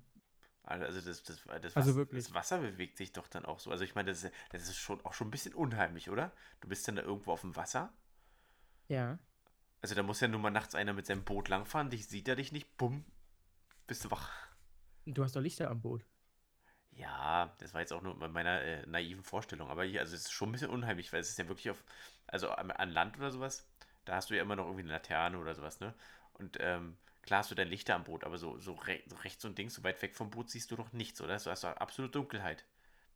also das, das, das, Also Wasser, wirklich. das Wasser bewegt sich doch dann auch so. Also ich meine, das, ist- das ist schon auch schon ein bisschen unheimlich, oder? Du bist dann da irgendwo auf dem Wasser. Ja. Also da muss ja nur mal nachts einer mit seinem Boot langfahren, dich sieht er dich nicht, bumm, bist du wach. Du hast doch Lichter am Boot. Ja, das war jetzt auch nur in meiner äh, naiven Vorstellung. Aber hier, also es ist schon ein bisschen unheimlich, weil es ist ja wirklich auf, also am- an Land oder sowas, da hast du ja immer noch irgendwie eine Laterne oder sowas, ne? Und ähm, klar hast du dein Lichter am Boot, aber so, so, re so rechts und links, so weit weg vom Boot siehst du doch nichts, oder? Du hast doch absolute Dunkelheit.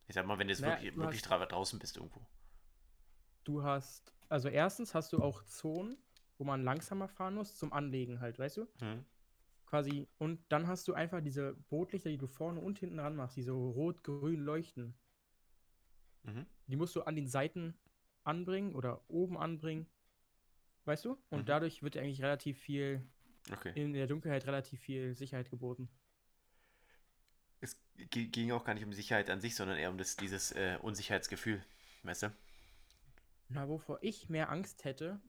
Ich sag mal, wenn du jetzt Naja, wirklich, du wirklich hast- dra draußen bist irgendwo. Du hast, also erstens hast du auch Zonen, wo man langsamer fahren muss, zum Anlegen halt, weißt du? Hm? Quasi. Und dann hast du einfach diese Bootlichter, die du vorne und hinten ran machst, die so rot-grün leuchten. Mhm. Die musst du an den Seiten anbringen oder oben anbringen. Weißt du? Und Mhm. dadurch wird dir eigentlich relativ viel, Okay. in der Dunkelheit relativ viel Sicherheit geboten. Es ging auch gar nicht um Sicherheit an sich, sondern eher um das, dieses äh, Unsicherheitsgefühl, weißt du? Na, wovor ich mehr Angst hätte,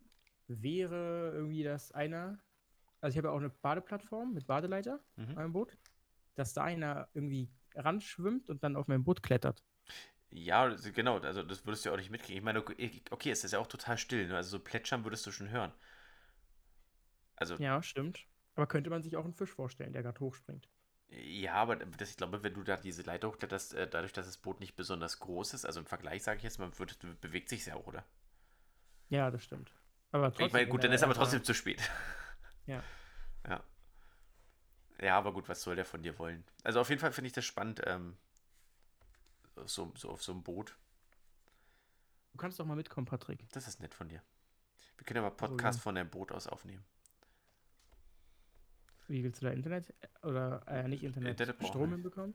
wäre irgendwie, dass einer, also ich habe ja auch eine Badeplattform mit Badeleiter Mhm. meinem Boot, dass da einer irgendwie ranschwimmt und dann auf mein Boot klettert. Ja, genau, also das würdest du ja auch nicht mitkriegen. Ich meine, okay, es ist ja auch total still, ne? Also so plätschern würdest du schon hören. Also, ja, Ja, stimmt. Aber könnte man sich auch einen Fisch vorstellen, der gerade hochspringt. aber das, ich glaube, wenn du da diese Leiter hochkletterst, äh, dadurch, dass das Boot nicht besonders groß ist, also im Vergleich sage ich jetzt, man wird, bewegt sich ja auch, oder? Ja, das stimmt. Aber trotzdem. ich meine, gut, der dann ist aber trotzdem zu spät. Ja. Ja. Ja, aber gut, was soll der von dir wollen? Also auf jeden Fall finde ich das spannend, ähm, so, so auf so einem Boot. Du kannst doch mal mitkommen, Patrick. Das ist nett von dir. Wir können ja mal Oh, Podcast ja. von deinem Boot aus aufnehmen. Wie willst du da Internet oder äh, nicht Internet, Internet wir Strom hinbekommen?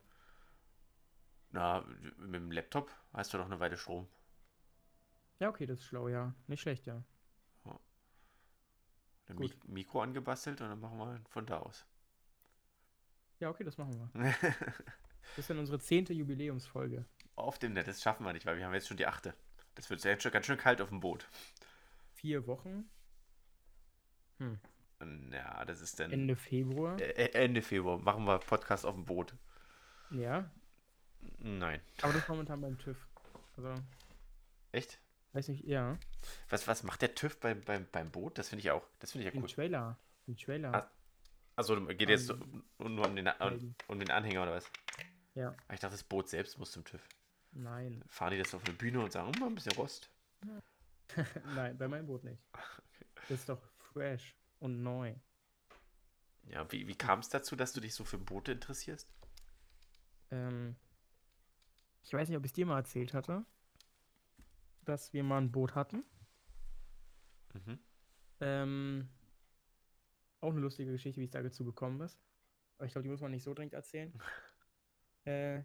Na, mit dem Laptop hast du doch eine Weile Strom. Ja, okay, das ist schlau, ja. Nicht schlecht, ja. Ein. Mik Mikro angebastelt und dann machen wir von da aus. Ja, okay, das machen wir. Das ist dann unsere zehnte Jubiläumsfolge. auf dem Netz, das schaffen wir nicht, weil wir haben jetzt schon die achte. Das wird jetzt schon ganz schön kalt auf dem Boot. Vier Wochen, hm. Ja, das ist dann Ende Februar. Ä- Ä- Ende Februar. Machen wir Podcast auf dem Boot. Ja, Nein. aber das momentan beim TÜV. Also, Echt? Weiß nicht, ja. Was, was macht der TÜV beim, beim, beim Boot? Das finde ich auch. Das finde ich ja Den cool. Trailer. Den Trailer. Ah. Also geht jetzt Ähm, nur um den, um, um den Anhänger oder was? Ja. Ich dachte, das Boot selbst muss zum TÜV. Nein. Fahren die das auf eine Bühne und sagen, oh, ein bisschen Rost. Nein, bei meinem Boot nicht. Das ist doch fresh und neu. Ja, wie, wie kam es dazu, dass du dich so für Boote interessierst? Ähm, ich weiß nicht, ob ich es dir mal erzählt hatte, dass wir mal ein Boot hatten. Mhm. Ähm, auch eine lustige Geschichte, wie es dazu gekommen ist. Aber ich glaube, die muss man nicht so dringend erzählen. äh,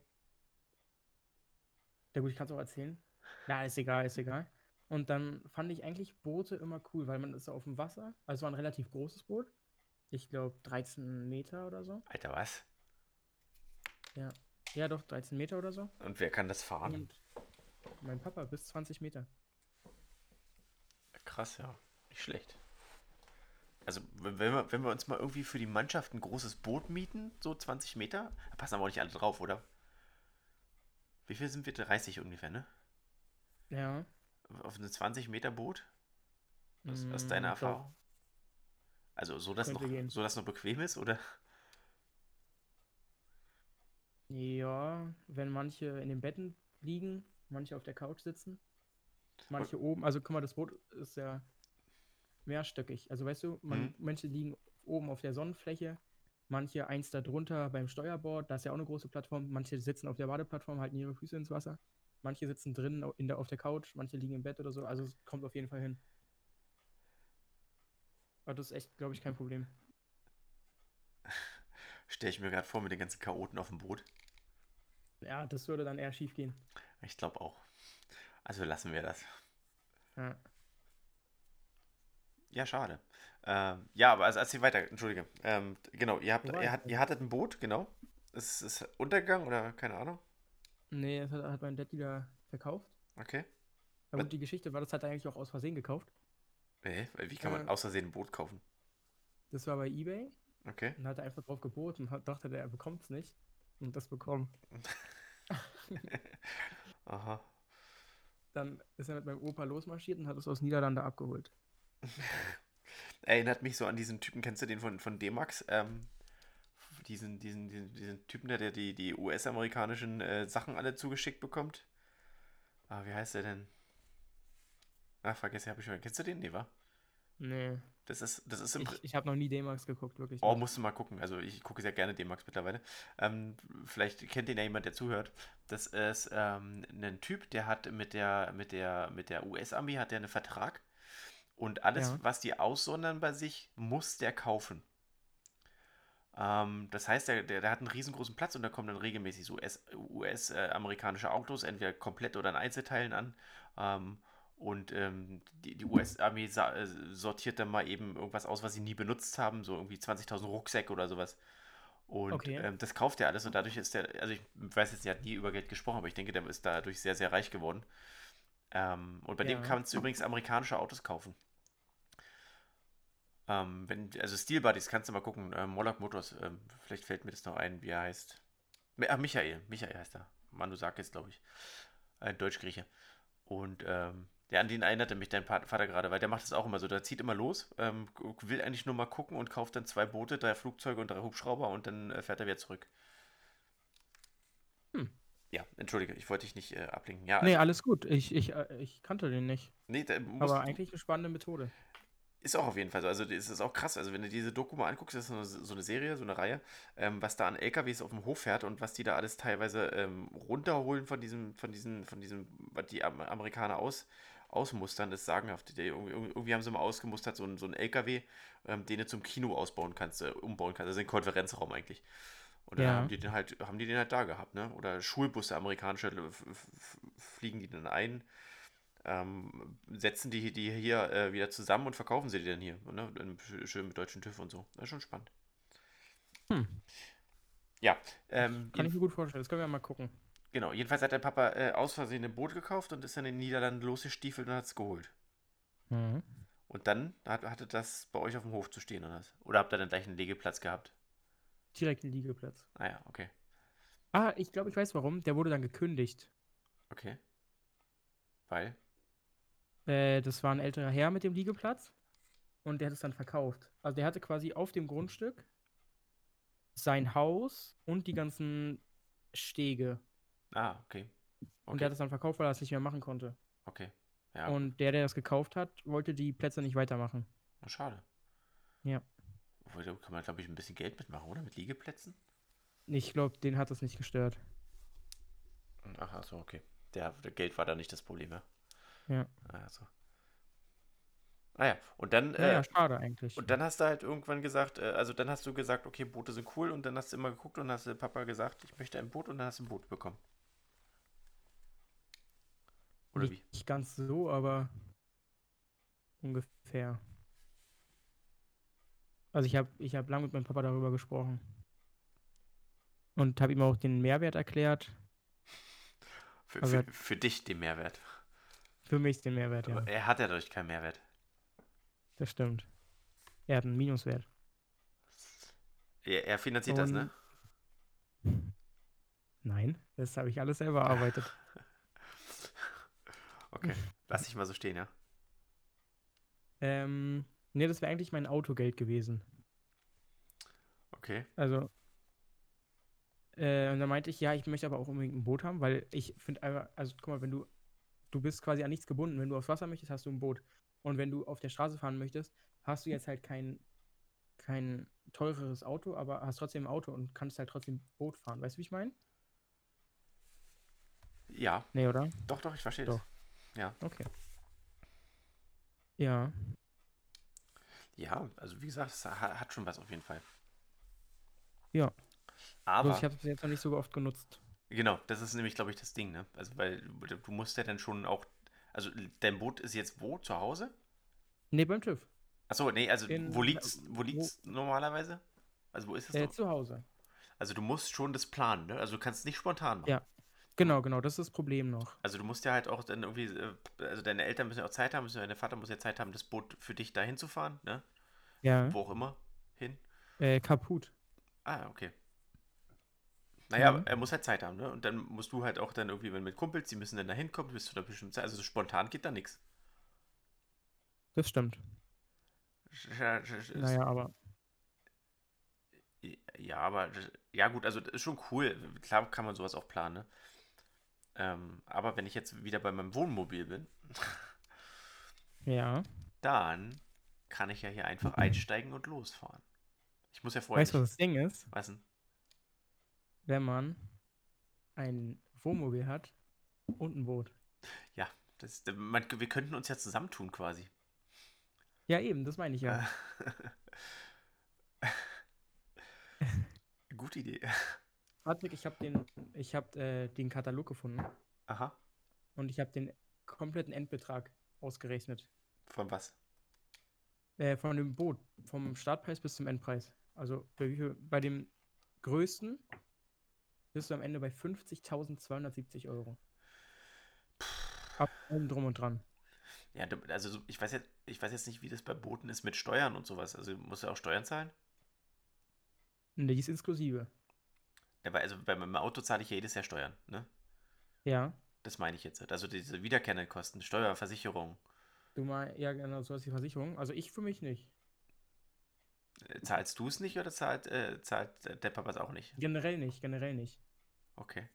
ja gut, ich kann es auch erzählen. Na, ist egal, ist egal. Und dann fand ich eigentlich Boote immer cool, weil man ist auf dem Wasser. Also es war ein relativ großes Boot. Ich glaube 13 Meter oder so. Alter, was? Ja, doch, 13 Meter oder so. Und wer kann das fahren? Und mein Papa bis 20 Meter. Krass, ja. Nicht schlecht. Also, wenn wir, wenn wir uns mal irgendwie für die Mannschaft ein großes Boot mieten, so 20 Meter, da passen aber auch nicht alle drauf, oder? Wie viel sind wir? 30 ungefähr, ne? Ja. Auf ein 20 Meter Boot? Was, was ist mm, deine doch. Erfahrung? Also, so dass, noch, gehen. so dass noch bequem ist, oder? Ja, wenn manche in den Betten liegen, manche auf der Couch sitzen, manche oben. Also guck mal, das Boot ist ja mehrstöckig. Also weißt du, man, Mhm. manche liegen oben auf der Sonnenfläche, manche eins da drunter beim Steuerbord, da ist ja auch eine große Plattform. Manche sitzen auf der Badeplattform, halten ihre Füße ins Wasser. Manche sitzen drinnen in der, auf der Couch, manche liegen im Bett oder so. Also es kommt auf jeden Fall hin. Aber das ist echt, glaube ich, kein Problem. Stelle ich mir gerade vor mit den ganzen Chaoten auf dem Boot. Ja, das würde dann eher schief gehen. Ich glaube auch. Also lassen wir das. Ja. Ja, schade. Ähm, ja, aber also erzähl weiter, entschuldige. Ähm, genau, ihr habt, ihr, hat, ihr hattet ein Boot, genau. Ist es untergegangen oder keine Ahnung? Nee, das hat, hat mein Dad wieder verkauft. Okay. Aber gut, die Geschichte war, das hat er eigentlich auch aus Versehen gekauft. Hä? Wie kann man Äh. aus Versehen ein Boot kaufen? Das war bei eBay Okay. und hat er einfach drauf geboten und hat, dachte, er bekommt es nicht. Und das bekommen. Aha. Dann ist er mit meinem Opa losmarschiert und hat es aus Niederlande abgeholt. Erinnert mich so an diesen Typen, kennst du den von, von D-Max? Ähm, diesen, diesen, diesen, diesen Typen, der, die, die US-amerikanischen äh, Sachen alle zugeschickt bekommt. Ah, wie heißt der denn? Ah, vergesse, habe ich schon. Kennst du den? Nee, wa? Nee. Das ist, das ist im. Ich, ich habe noch nie D-Max geguckt, wirklich. Oh, nicht. musst du mal gucken. Also ich gucke sehr gerne D-Max mittlerweile. Ähm, vielleicht kennt den ja jemand, der zuhört. Das ist ähm, ein Typ, der hat mit der, mit der, mit der US-Armee hat der einen Vertrag. Und alles, Ja. was die aussondern bei sich, muss der kaufen. Ähm, das heißt, der, der, der hat einen riesengroßen Platz und da kommen dann regelmäßig so US, US-amerikanische Autos, entweder komplett oder in Einzelteilen an. Und ähm, die, die US-Armee sa- äh, sortiert dann mal eben irgendwas aus, was sie nie benutzt haben, so irgendwie 20.000 Rucksäcke oder sowas. Und Okay. ähm, das kauft er alles und dadurch ist der, also ich weiß jetzt, er hat nie über Geld gesprochen, aber ich denke, der ist dadurch sehr, sehr reich geworden. Ähm, und bei dem Ja. kannst du übrigens amerikanische Autos kaufen. Ähm, wenn, also Steel Buddies, kannst du mal gucken. Ähm, Moloch Motors, ähm, vielleicht fällt mir das noch ein, wie er heißt. Ah, Michael, Michael heißt er. Manu sagt jetzt, glaube ich. Ein Deutschgrieche. Und ähm, ja, an den erinnerte mich dein Vater gerade, weil der macht das auch immer so. Der zieht immer los, ähm, will eigentlich nur mal gucken und kauft dann zwei Boote, drei Flugzeuge und drei Hubschrauber und dann äh, fährt er wieder zurück. Hm. Ja, entschuldige, ich wollte dich nicht äh, ablenken. Ja, Nee, also, alles gut. Ich, ich, äh, ich kannte den nicht. nee, da musst, Aber eigentlich eine spannende Methode. Ist auch auf jeden Fall so. Also, das ist auch krass. Also, wenn du diese Doku mal anguckst, das ist so eine, so eine Serie, so eine Reihe, ähm, was da an LKWs auf dem Hof fährt und was die da alles teilweise ähm, runterholen von diesem, von diesem, von diesem, was die Am Amerikaner aus, ausmustern, das ist sagenhaft. Die, irgendwie, haben sie mal ausgemustert, so ein, so ein LKW, ähm, den du zum Kino ausbauen kannst, äh, umbauen kannst. Also ein Konferenzraum eigentlich. Und dann Ja. haben die den halt, haben die den halt da gehabt, ne? Oder Schulbusse, amerikanische, fliegen die dann ein ähm, setzen die die hier äh, wieder zusammen und verkaufen sie die dann hier. Ne? Schön mit deutschen TÜV und so. Das ist schon spannend. Hm. Ja, ähm, Kann ich mir gut vorstellen. Das können wir mal gucken. Genau. Jedenfalls hat der Papa äh, aus Versehen ein Boot gekauft und ist dann in den Niederlanden losgestiefelt und hat es geholt. Mhm. Und dann hat, hatte das bei euch auf dem Hof zu stehen oder was? Oder habt ihr dann gleich einen Legeplatz gehabt? Direkt einen Liegeplatz. Ah ja, okay. Ah, ich glaube, ich weiß warum. Der wurde dann gekündigt. Okay. Weil? Äh, das war ein älterer Herr mit dem Liegeplatz und der hat es dann verkauft. Also der hatte quasi auf dem Grundstück sein Haus und die ganzen Stege. Ah, okay. Und der Okay, hat es dann verkauft, weil er es nicht mehr machen konnte. okay. Ja, Und der, der das gekauft hat, wollte die Plätze nicht weitermachen. schade. Ja. Obwohl, da kann man, glaube ich, ein bisschen Geld mitmachen, oder? Mit Liegeplätzen? Ich glaube, den hat es nicht gestört. Ach, ach so, okay. Der, der Geld war da nicht das Problem, ja? Ja. Also. Ah ja, und dann, Naja, äh, schade eigentlich. und dann hast du halt irgendwann gesagt, äh, also dann hast du gesagt, okay, Boote sind cool und dann hast du immer geguckt und hast du Papa gesagt, ich möchte ein Boot und dann hast du ein Boot bekommen. Oder wie? Nicht ganz so, aber ungefähr. Also ich habe ich hab lange mit meinem Papa darüber gesprochen. Und habe ihm auch den Mehrwert erklärt. Für, Also für, für dich den Mehrwert. Für mich den Mehrwert, ja. Aber er hat ja dadurch keinen Mehrwert. Das stimmt. Er hat einen Minuswert. Er, er finanziert das, ne? Nein, das habe ich alles selber erarbeitet. Okay, lass dich mal so stehen, ja. ähm, nee, das wäre eigentlich mein Autogeld gewesen. Okay. Also, äh, und dann meinte ich, ja, ich möchte aber auch unbedingt ein Boot haben, weil ich finde einfach, also guck mal, wenn du, du bist quasi an nichts gebunden. Wenn du aufs Wasser möchtest, hast du ein Boot. Und wenn du auf der Straße fahren möchtest, hast du jetzt halt kein, kein teureres Auto, aber hast trotzdem ein Auto und kannst halt trotzdem Boot fahren. Weißt du, wie ich meine? Ja, Nee, oder? doch, doch, ich verstehe das. Ja. Okay. Ja. Ja, also wie gesagt, es ha- hat schon was auf jeden Fall. Ja. Aber, Bloß ich habe es jetzt noch nicht so oft genutzt. genau, das ist nämlich, glaube ich, das Ding, ne? Also, weil du musst ja dann schon auch, also dein Boot ist jetzt wo? Zu Hause? Nee, beim TÜV. Achso, nee, also In- wo liegt's, wo wo- liegt's normalerweise? Also wo ist es Äh, noch? zu Hause. Also du musst schon das planen, ne? Also du kannst nicht spontan machen. Ja. Genau, genau, das ist das Problem noch. Also du musst ja halt auch dann irgendwie, äh, also deine Eltern müssen ja auch Zeit haben, müssen, dein Vater muss ja Zeit haben, das Boot für dich dahin zu fahren, ne? Ja. Wo auch immer hin. Äh, kaputt. Ah, okay. Naja, Mhm. er muss halt Zeit haben, ne? Und dann musst du halt auch dann irgendwie, wenn mit Kumpels, die müssen dann da hinkommen, bis zu einer bestimmten Zeit. Also so spontan geht da nichts. Das stimmt. Naja, aber Ja, aber ja gut, also das ist schon cool. Klar kann man sowas auch planen, ne? Ähm, aber wenn ich jetzt wieder bei meinem Wohnmobil bin, ja. dann kann ich ja hier einfach einsteigen und losfahren. Ich muss ja vorher Weißt du, was das Ding ist? Was denn? Wenn man ein Wohnmobil hat und ein Boot. Das, man, wir könnten uns ja zusammentun quasi. Ja, eben, das meine ich ja. Gute Idee. Patrick, ich habe den, ich hab, äh, den Katalog gefunden Aha. und ich habe den kompletten Endbetrag ausgerechnet. Von was? Äh, von dem Boot, vom Startpreis bis zum Endpreis. Also bei, bei dem größten bist du am Ende bei 50.270 Euro. Ab allem drum und dran. Ja, also so- ich weiß jetzt, ich weiß jetzt nicht, wie das bei Booten ist mit Steuern und sowas. Also musst du auch Steuern zahlen? Nee, die ist inklusive. Weil also bei meinem Auto zahle ich ja jedes Jahr Steuern, ne? Ja. Das meine ich jetzt. Also diese wiederkehrenden Kosten, Steuer, Versicherung. Du mal, ja, genau, so ist die Versicherung. Also ich für mich nicht. Äh, Zahlst du es nicht oder zahlt, äh, zahlt äh, der Papa es auch nicht? Generell nicht, generell nicht. Okay.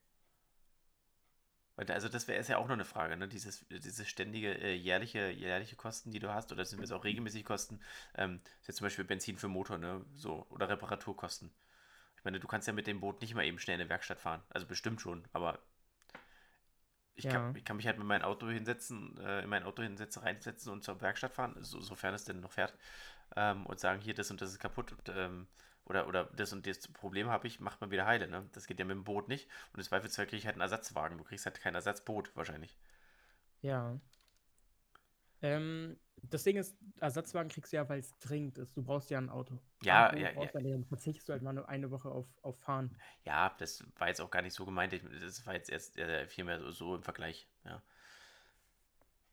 Also das wäre ja auch noch eine Frage, ne? Dieses, diese ständige äh, jährliche, jährliche Kosten, die du hast, oder sind es auch regelmäßig Kosten, ähm, ist jetzt zum Beispiel Benzin für Motor, ne? So, oder Reparaturkosten. Meine, du kannst ja mit dem Boot nicht mal eben schnell in eine Werkstatt fahren. Also bestimmt schon, aber ich, Ja. kann, ich kann mich halt mit meinem Auto hinsetzen, äh, in mein Auto hinsetzen, reinsetzen und zur Werkstatt fahren, so, sofern es denn noch fährt, ähm, und sagen, hier, das und das ist kaputt und, ähm, oder, oder das und das Problem habe ich, macht man wieder heile, ne? Das geht ja mit dem Boot nicht. Und im Zweifelsfall kriege ich halt einen Ersatzwagen. Du kriegst halt kein Ersatzboot wahrscheinlich. Ja. Ähm, das Ding ist, Ersatzwagen kriegst du ja, weil es dringend ist. Du brauchst ja ein Auto. Ja, ja, du Dann verzichtest du halt mal nur eine Woche auf, auf Fahren. Ja, das war jetzt auch gar nicht so gemeint. Das war jetzt erst äh, vielmehr so, so im Vergleich. Ja.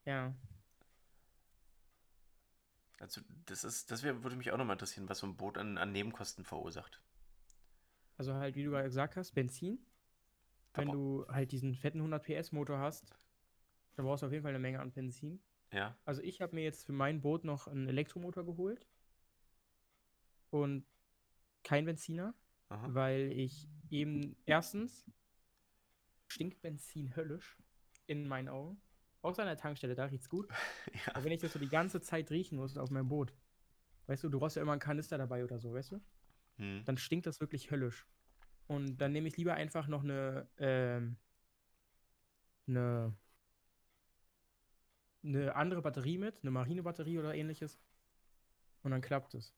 Ja. Also das ist, das wär, würde mich auch nochmal interessieren, was so ein Boot an, an Nebenkosten verursacht. Also halt, wie du gerade gesagt hast, Benzin. Wenn Verbrauch- du halt diesen fetten 100 PS Motor hast, dann brauchst du auf jeden Fall eine Menge an Benzin. Ja. Also ich habe mir jetzt für mein Boot noch einen Elektromotor geholt und kein Benziner. Aha. weil ich eben erstens stinkt Benzin höllisch in meinen Augen. Außer an der Tankstelle, da riecht's gut. Ja. Aber wenn ich das so die ganze Zeit riechen muss auf meinem Boot, weißt du, du brauchst ja immer einen Kanister dabei oder so, weißt du? Hm. Dann stinkt das wirklich höllisch. Und dann nehme ich lieber einfach noch eine, ähm, eine, eine andere Batterie mit, eine Marinebatterie oder ähnliches. Und dann klappt es.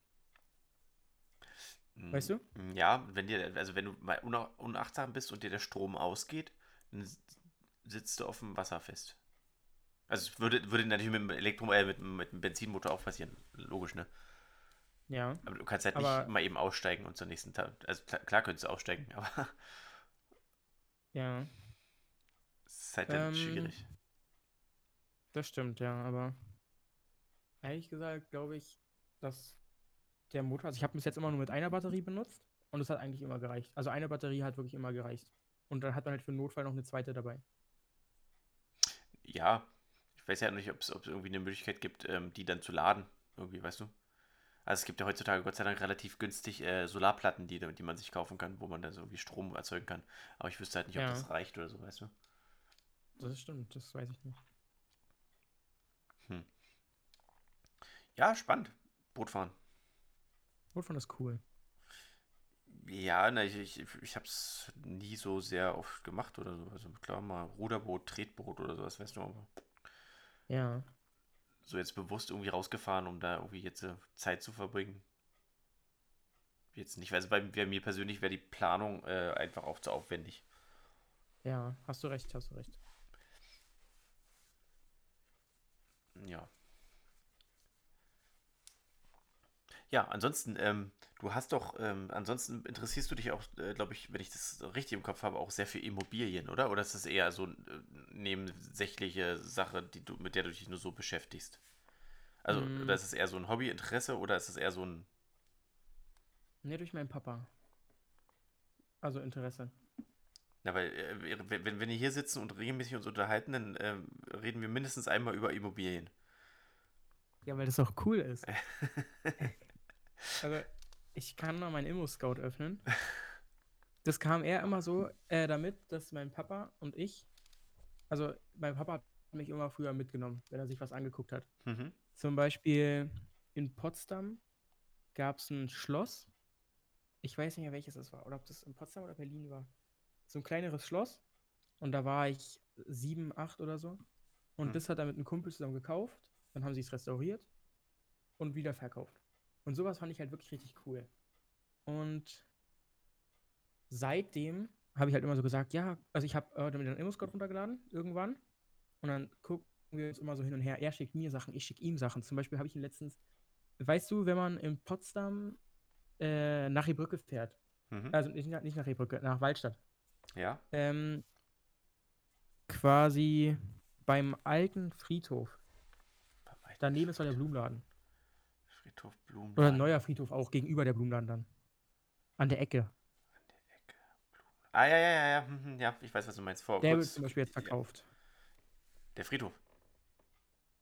Weißt du? Hm, Ja, wenn dir, also wenn du mal una- unachtsam bist und dir der Strom ausgeht, dann sitzt du auf dem Wasser fest. Also es würde, würde natürlich mit dem Elektro, äh, mit, dem- mit dem Benzinmotor auch passieren. Logisch, ne? Ja. Aber du kannst halt Aber- nicht mal eben aussteigen und zur nächsten Tag. Also klar, klar könntest du aussteigen, aber Ja, es ist halt dann Ähm, schwierig. Das stimmt, ja, aber ehrlich gesagt glaube ich, dass der Motor, also ich habe bis jetzt immer nur mit einer Batterie benutzt und es hat eigentlich immer gereicht. Also eine Batterie hat wirklich immer gereicht. Und dann hat man halt für den Notfall noch eine zweite dabei. Ja, ich weiß ja nicht, ob es irgendwie eine Möglichkeit gibt, ähm, die dann zu laden. Irgendwie, weißt du? Also es gibt ja heutzutage Gott sei Dank relativ günstig äh, Solarplatten, die, die man sich kaufen kann, wo man dann so irgendwie Strom erzeugen kann. Aber ich wüsste halt nicht, ob Ja. das reicht oder so, weißt du? Das stimmt, das weiß ich nicht. Ja, spannend. Bootfahren. Bootfahren ist cool. Ja, ne, ich, ich, ich habe es nie so sehr oft gemacht oder so. Also klar, mal Ruderboot, Tretboot oder sowas, weißt du, aber Ja. so jetzt bewusst irgendwie rausgefahren, um da irgendwie jetzt äh, Zeit zu verbringen. Jetzt nicht, also bei, bei mir persönlich wäre die Planung äh, einfach auch zu aufwendig. Ja, hast du recht, hast du recht. Ja. Ja, ansonsten, ähm, du hast doch, ähm, ansonsten interessierst du dich auch, äh, glaube ich, wenn ich das richtig im Kopf habe, auch sehr für Immobilien, oder? Oder ist das eher so eine nebensächliche Sache, die du, mit der du dich nur so beschäftigst? Also, Mm. oder ist es eher so ein Hobbyinteresse oder ist es eher so ein, Ne, durch meinen Papa. Also Interesse. Na, weil, äh, wenn, wenn wir hier sitzen und regelmäßig uns unterhalten, dann ähm, reden wir mindestens einmal über Immobilien. Ja, weil das auch cool ist. also, ich kann mal meinen Immo-Scout öffnen. Das kam eher immer so äh, damit, dass mein Papa und ich, also mein Papa hat mich immer früher mitgenommen, wenn er sich was angeguckt hat. Mhm. Zum Beispiel in Potsdam gab es ein Schloss. Ich weiß nicht mehr, welches es war. Oder ob das in Potsdam oder Berlin war. So ein kleineres Schloss. Und da war ich sieben, acht oder so. Und Hm. das hat er mit einem Kumpel zusammen gekauft. Dann haben sie es restauriert und wieder verkauft. Und sowas fand ich halt wirklich richtig cool. Und seitdem habe ich halt immer so gesagt, ja, also ich habe äh, damit den ImmoScout runtergeladen, irgendwann. Und dann gucken wir uns immer so hin und her. Er schickt mir Sachen, ich schicke ihm Sachen. Zum Beispiel habe ich ihn letztens, weißt du, wenn man in Potsdam äh, nach Rehbrücke fährt, Mhm. also nicht, nach- nicht nach Rehbrücke, nach Waldstadt, Ja. ähm, quasi beim alten Friedhof, daneben ist doch der Blumenladen. Friedhof Blumen. Oder ein neuer Friedhof auch, gegenüber der Blumenladen dann. An der Ecke. Ah, ja, ja, ja, ja, hm, hm, ja, ich weiß, was du meinst. Vor Der wird zum Beispiel jetzt ja, verkauft. Der Friedhof.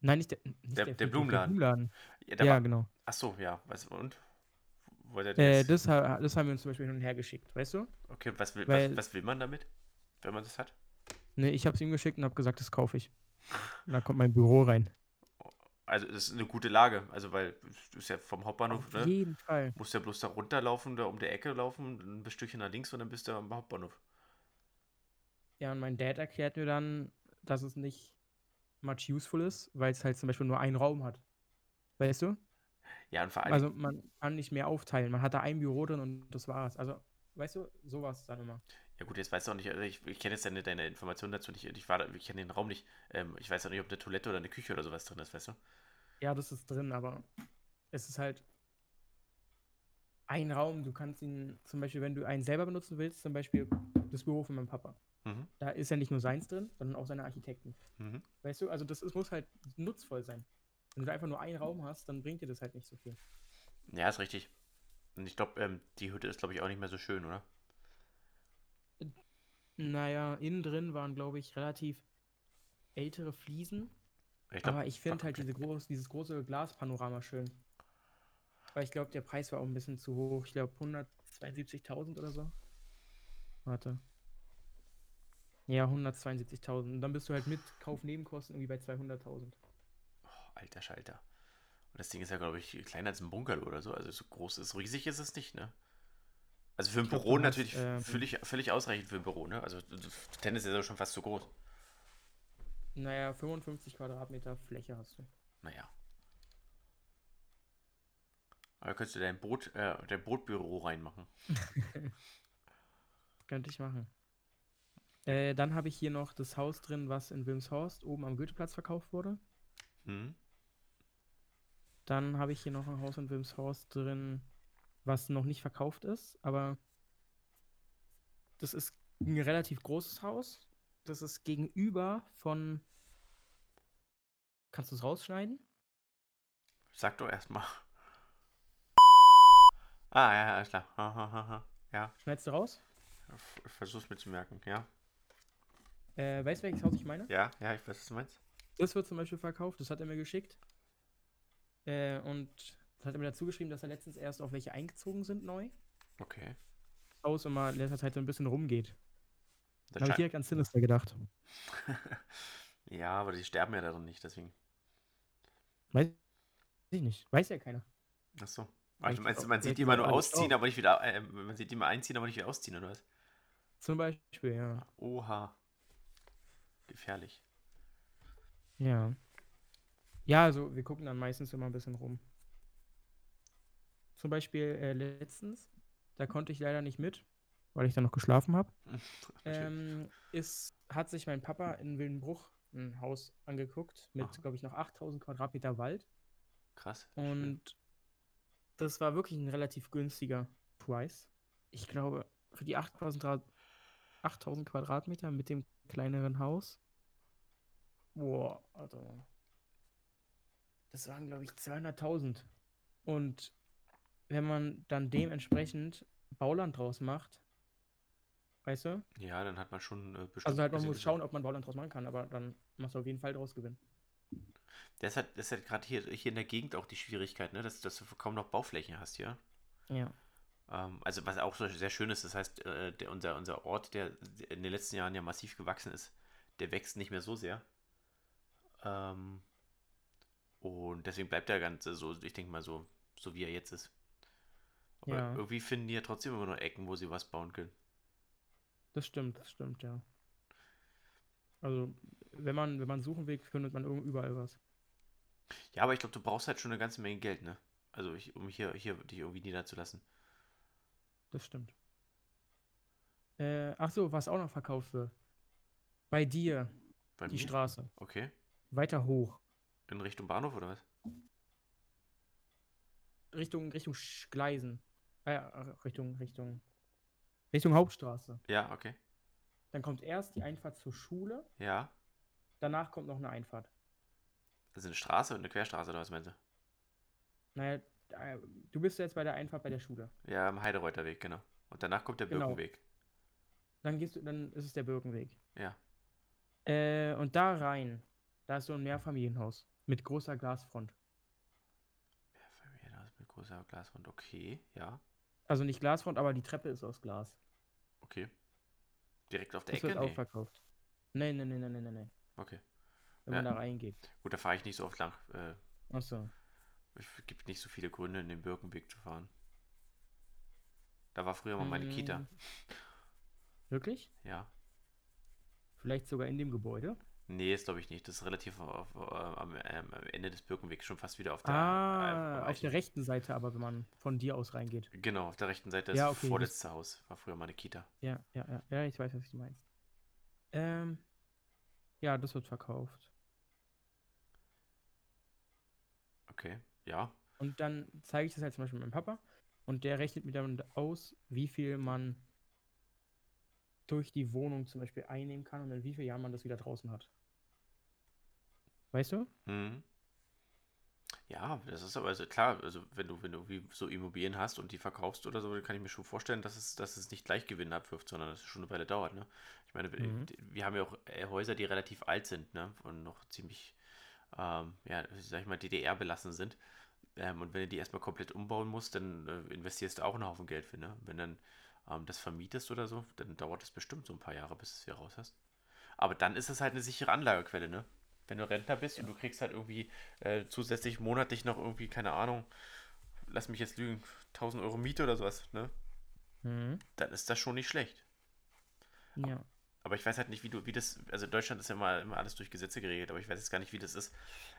Nein, nicht der, nicht Der- der Friedhof, Blumenladen. Blumenladen. Ja, der Ja, war, genau. ach so, ja, was, und? Er Äh, das, das, ha- das haben wir uns zum Beispiel hin und her geschickt, weißt du? okay, was will, weil- was, was will man damit, wenn man das hat? Ne, ich habe es ihm geschickt und habe gesagt, das kaufe ich. Und da kommt mein Büro rein. Also, das ist eine gute Lage, also, weil, du ist ja vom Hauptbahnhof, Auf ne? jeden Fall. Musst ja bloß da runterlaufen, da um die Ecke laufen, ein Stückchen nach links und dann bist du am Hauptbahnhof. Ja, und mein Dad erklärt mir dann, dass es nicht much useful ist, weil es halt zum Beispiel nur einen Raum hat. Weißt du? Ja, und vor allem, Also man kann nicht mehr aufteilen. Man hat da ein Büro drin und das war's. Also, weißt du, sowas dann immer. ja gut, jetzt weißt du auch nicht, also ich, ich kenne jetzt deine, deine Informationen dazu nicht, ich war ich kenne den Raum nicht, ähm, ich weiß auch nicht, ob eine Toilette oder eine Küche oder sowas drin ist, weißt du? Ja, das ist drin, aber es ist halt ein Raum. Du kannst ihn zum Beispiel, wenn du einen selber benutzen willst, zum Beispiel das Büro von meinem Papa. Mhm, Da ist ja nicht nur seins drin, sondern auch seine Architekten. mhm. Weißt du, also das ist, muss halt nutzvoll sein. Wenn du einfach nur einen Raum hast, dann bringt dir das halt nicht so viel. Ja, ist richtig. Und ich glaube, ähm, die Hütte ist, glaube ich, auch nicht mehr so schön, oder? Naja, innen drin waren, glaube ich, relativ ältere Fliesen. Ich glaub, aber ich finde halt diese groß, dieses große Glaspanorama schön. Weil ich glaube, der Preis war auch ein bisschen zu hoch. Ich glaube 172.000 oder so. Warte. Ja, 172.000. Und dann bist du halt mit Kaufnebenkosten irgendwie bei 200.000. Alter Schalter. Und das Ding ist ja, glaube ich, kleiner als ein Bungalow oder so. Also so groß ist, riesig ist es nicht, ne? Also für ein glaub, Büro du hast, natürlich ähm, völlig, völlig ausreichend für ein Büro, ne? Also Tennis ist ja schon fast zu groß. Naja, 55 Quadratmeter Fläche hast du. Naja. Aber da könntest du dein Boot, äh, dein Bootbüro reinmachen. Könnte ich machen. Äh, dann habe ich hier noch das Haus drin, was in Wilmshorst oben am Goetheplatz verkauft wurde. Hm? Dann habe ich hier noch ein Haus in Wilmshorst drin, was noch nicht verkauft ist, aber das ist ein relativ großes Haus. Das ist gegenüber von. Kannst du es rausschneiden? Sag doch erstmal. Ah, ja, ja, klar. Ha, ha, ha, ha. Ja, Schneidest du raus? ich versuch's mir zu merken. Ja, Äh, weißt du, welches Haus ich meine? ja, ja, ich weiß, was du meinst. Das wird zum Beispiel verkauft, das hat er mir geschickt. Äh, und hat er mir dazu geschrieben, dass er letztens erst auf welche eingezogen sind neu. Okay. Das Haus immer in letzter Zeit so ein bisschen rumgeht. Das Da habe ich direkt an Sinister gedacht. ja, aber die sterben ja darin nicht, deswegen. Weiß ich nicht. Weiß ja keiner. Achso. Vielleicht Also meinst man sieht die immer nur ausziehen, auch. aber nicht wieder, äh, man sieht die immer einziehen, aber nicht wieder ausziehen, oder was? Zum Beispiel, ja. Oha. Gefährlich. Ja. Ja, also wir gucken dann meistens immer ein bisschen rum. Zum Beispiel äh, letztens, da konnte ich leider nicht mit, weil ich dann noch geschlafen habe. Ähm, ist, hat sich mein Papa in Wildenbruch ein Haus angeguckt mit, glaube ich, noch 8000 Quadratmeter Wald. Krass. Und das war wirklich ein relativ günstiger Preis. Ich glaube, für die 8000 Quadrat- 8000 Quadratmeter mit dem kleineren Haus. Boah, also. Das waren, glaube ich, 200.000. Und wenn man dann dementsprechend Bauland draus macht, weißt du? Ja, dann hat man schon äh, bestimmt Also halt, man muss schauen, ob man Bauland draus machen kann, aber dann machst du auf jeden Fall draus Gewinn. Das hat, das hat gerade hier, hier in der Gegend auch die Schwierigkeit, ne? dass, dass du kaum noch Bauflächen hast hier. Ja. Ähm, also was auch so sehr schön ist, das heißt, äh, der, unser, unser Ort, der in den letzten Jahren ja massiv gewachsen ist, der wächst nicht mehr so sehr. Ähm, und deswegen bleibt der Ganze so, ich denke mal, so, so wie er jetzt ist. Aber Ja. irgendwie finden die ja trotzdem immer noch Ecken, wo sie was bauen können. Das stimmt, das stimmt, ja. Also, wenn man, wenn man suchen will, findet man überall was. Ja, aber ich glaube, du brauchst halt schon eine ganze Menge Geld, ne? Also ich, um hier, hier dich irgendwie niederzulassen. Das stimmt. Äh, ach so, was auch noch verkauft wird. Bei dir, Bei die mir? Straße. Okay. Weiter hoch. In Richtung Bahnhof oder was? Richtung, Richtung Sch- Gleisen. Äh, ach, Richtung, Richtung. Richtung Hauptstraße. Ja, okay. Dann kommt erst die Einfahrt zur Schule, Ja. danach kommt noch eine Einfahrt. Also eine Straße und eine Querstraße oder was meinst du? Naja, du bist jetzt bei der Einfahrt bei der Schule. Ja, am Heidereuter Weg, genau. Und danach kommt der Genau. Birkenweg. Dann gehst du, dann ist es der Birkenweg. Ja. Äh, und da rein, da ist so ein Mehrfamilienhaus mit großer Glasfront. Familienhaus mit großer Glaswand. Okay, ja. Also nicht Glasfront, aber die Treppe ist aus Glas. Okay. Direkt auf der Das wird Ecke? auch Nee. verkauft. Nee, nee, nee, nee, nee, nee, nee. Okay. Wenn Ja. man da reingeht. Gut, da fahre ich nicht so oft lang. Äh, Achso. es gibt nicht so viele Gründe, in den Birkenweg zu fahren. Da war früher mal meine Kita. Mm. Wirklich? Ja. Vielleicht sogar in dem Gebäude? Nee, das glaube ich nicht. Das ist relativ auf, äh, am, ähm, am Ende des Birkenwegs schon fast wieder auf der. ah, äh, auf der rechten Seite, aber wenn man von dir aus reingeht. Genau, auf der rechten Seite das Ja, okay, das- vorletzte Haus. War früher meine Kita. Ja, ja, ja, ja, ich weiß, was du meinst. Ähm, ja, das wird verkauft. Okay, ja. Und dann zeige ich das halt zum Beispiel meinem Papa und der rechnet mir dann aus, wie viel man durch die Wohnung zum Beispiel einnehmen kann und in wie vielen Jahren man das wieder draußen hat. Weißt du? Mhm. Ja, das ist aber also klar, also wenn du, wenn du wie so Immobilien hast und die verkaufst oder so, dann kann ich mir schon vorstellen, dass es, dass es nicht gleich Gewinn abwirft, sondern dass es schon eine Weile dauert, ne? Ich meine, wir- Mhm. wir haben ja auch äh, Häuser, die relativ alt sind, ne? Und noch ziemlich, ähm, ja, sag ich mal, DDR belassen sind. Ähm, und wenn du die erstmal komplett umbauen musst, dann äh, investierst du auch einen Haufen Geld für, ne? Wenn dann ähm, das vermietest oder so, dann dauert es bestimmt so ein paar Jahre, bis du es hier raus hast. Aber dann ist es halt eine sichere Anlagequelle, ne? Wenn du Rentner bist ja. und du kriegst halt irgendwie äh, zusätzlich monatlich noch irgendwie, keine Ahnung, lass mich jetzt lügen, 1000 Euro Miete oder sowas, ne? Mhm. Dann ist das schon nicht schlecht. Ja. Aber ich weiß halt nicht, wie du, wie das, also Deutschland ist ja immer, immer alles durch Gesetze geregelt, aber ich weiß jetzt gar nicht, wie das ist,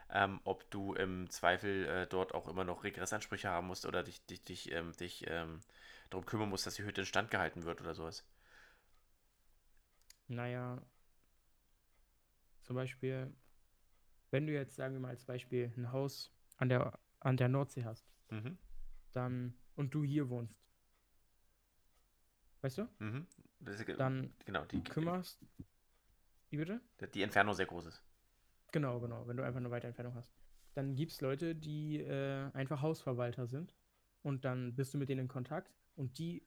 ähm, ob du im Zweifel äh, dort auch immer noch Regressansprüche haben musst oder dich, dich, dich, ähm, dich ähm, darum kümmern musst, dass die Hütte instand gehalten wird oder sowas. Naja, zum Beispiel, wenn du jetzt, sagen wir mal als Beispiel, ein Haus an der, an der Nordsee hast, mhm. dann, und du hier wohnst, weißt du? Mhm. Dann genau, die, kümmerst. Wie bitte? Die Entfernung sehr groß ist. Genau, genau, wenn du einfach eine weite Entfernung hast. Dann gibt es Leute, die äh, einfach Hausverwalter sind und dann bist du mit denen in Kontakt und die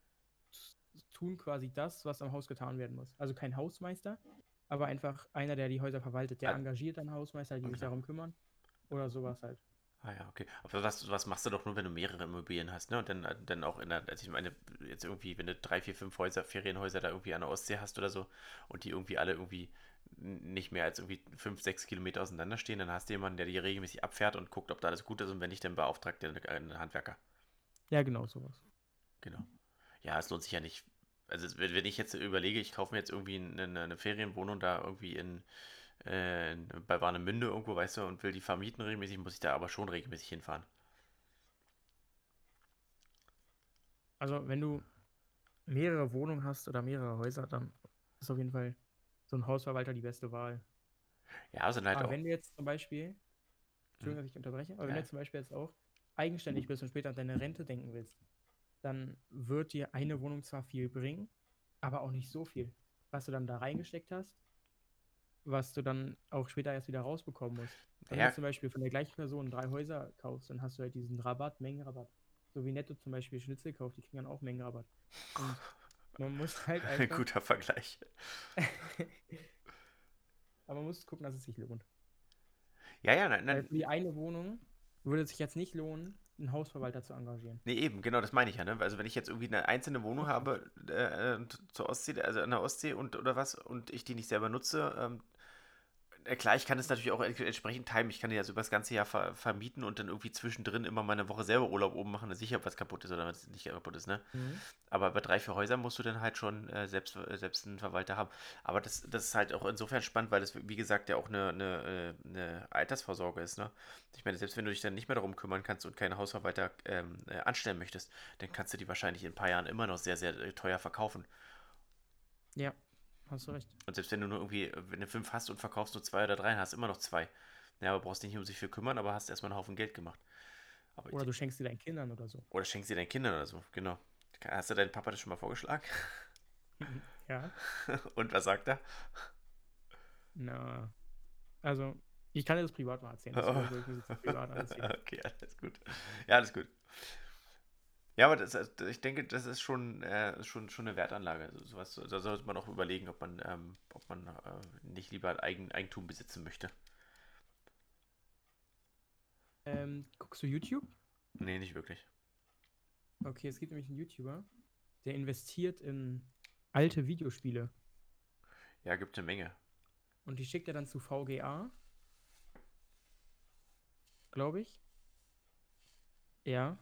tun quasi das, was am Haus getan werden muss. Also kein Hausmeister, aber einfach einer, der die Häuser verwaltet. Der ah. engagiert einen Hausmeister, die okay. sich darum kümmern oder sowas halt. Ah ja, okay. Aber was, was machst du doch nur, wenn du mehrere Immobilien hast, ne? Und dann, dann auch in der, also ich meine, jetzt irgendwie, wenn du drei, vier, fünf Häuser, Ferienhäuser da irgendwie an der Ostsee hast oder so und die irgendwie alle irgendwie nicht mehr als irgendwie fünf, sechs Kilometer auseinander stehen, dann hast du jemanden, der die regelmäßig abfährt und guckt, ob da alles gut ist und wenn nicht, dann beauftragt der einen Handwerker. Ja, genau, sowas. Genau. Ja, es lohnt sich ja nicht. Also wenn ich jetzt überlege, ich kaufe mir jetzt irgendwie eine, eine Ferienwohnung da irgendwie in, äh, bei Warnemünde irgendwo, weißt du, und will die vermieten regelmäßig, muss ich da aber schon regelmäßig hinfahren. Also, wenn du mehrere Wohnungen hast oder mehrere Häuser, dann ist auf jeden Fall so ein Hausverwalter die beste Wahl. Ja, also halt aber auch. wenn du jetzt zum Beispiel, Entschuldigung, hm. dass ich unterbreche, aber ja. wenn du jetzt zum Beispiel jetzt auch eigenständig bist und später an deine Rente denken willst, dann wird dir eine Wohnung zwar viel bringen, aber auch nicht so viel. Was du dann da reingesteckt hast, was du dann auch später erst wieder rausbekommen musst. Wenn ja. du zum Beispiel von der gleichen Person drei Häuser kaufst, dann hast du halt diesen Rabatt, Mengenrabatt. So wie Netto zum Beispiel Schnitzel kauft, die kriegen dann auch Mengenrabatt. Und man muss halt einfach... Guter Vergleich. Aber man muss gucken, dass es sich lohnt. Ja, ja, nein, nein. die eine Wohnung würde sich jetzt nicht lohnen, einen Hausverwalter zu engagieren. Nee, eben, genau, das meine ich ja. Ne? Also wenn ich jetzt irgendwie eine einzelne Wohnung habe äh, zur Ostsee, also an der Ostsee und oder was, und ich die nicht selber nutze, ähm, äh, klar, ich kann es natürlich auch entsprechend timen. Ich kann die also über das ganze Jahr ver vermieten und dann irgendwie zwischendrin immer mal eine Woche selber Urlaub oben machen, dass sicher was kaputt ist oder was nicht kaputt ist, ne? Mhm. Aber bei drei, vier Häusern musst du dann halt schon äh, selbst, äh, selbst einen Verwalter haben. Aber das, das ist halt auch insofern spannend, weil das, wie gesagt, ja auch eine, eine, äh, eine Altersvorsorge ist, ne? Ich meine, selbst wenn du dich dann nicht mehr darum kümmern kannst und keinen Hausverwalter ähm, äh, anstellen möchtest, dann kannst du die wahrscheinlich in ein paar Jahren immer noch sehr, sehr teuer verkaufen. Ja, Hast du recht. Und selbst wenn du nur irgendwie, wenn du fünf hast und verkaufst nur zwei oder drei, hast du immer noch zwei. Ja, aber brauchst dich nicht um sich viel kümmern, aber hast erstmal einen Haufen Geld gemacht. Aber oder du schenkst sie deinen Kindern oder so. Oder schenkst sie deinen Kindern oder so, genau. Hast du deinen Papa das schon mal vorgeschlagen? Ja. Und was sagt er? Na, also ich kann dir das privat mal erzählen. Das oh. privat okay, alles gut. Ja, alles gut. Ja, aber das, also, ich denke, das ist schon, äh, schon, schon eine Wertanlage. Also sowas, da sollte man auch überlegen, ob man, ähm, ob man äh, nicht lieber Eigen, Eigentum besitzen möchte. Ähm, guckst du YouTube? Nee, nicht wirklich. Okay, es gibt nämlich einen YouTuber, der investiert in alte Videospiele. Ja, gibt eine Menge. Und die schickt er dann zu VGA. Glaube ich. Ja.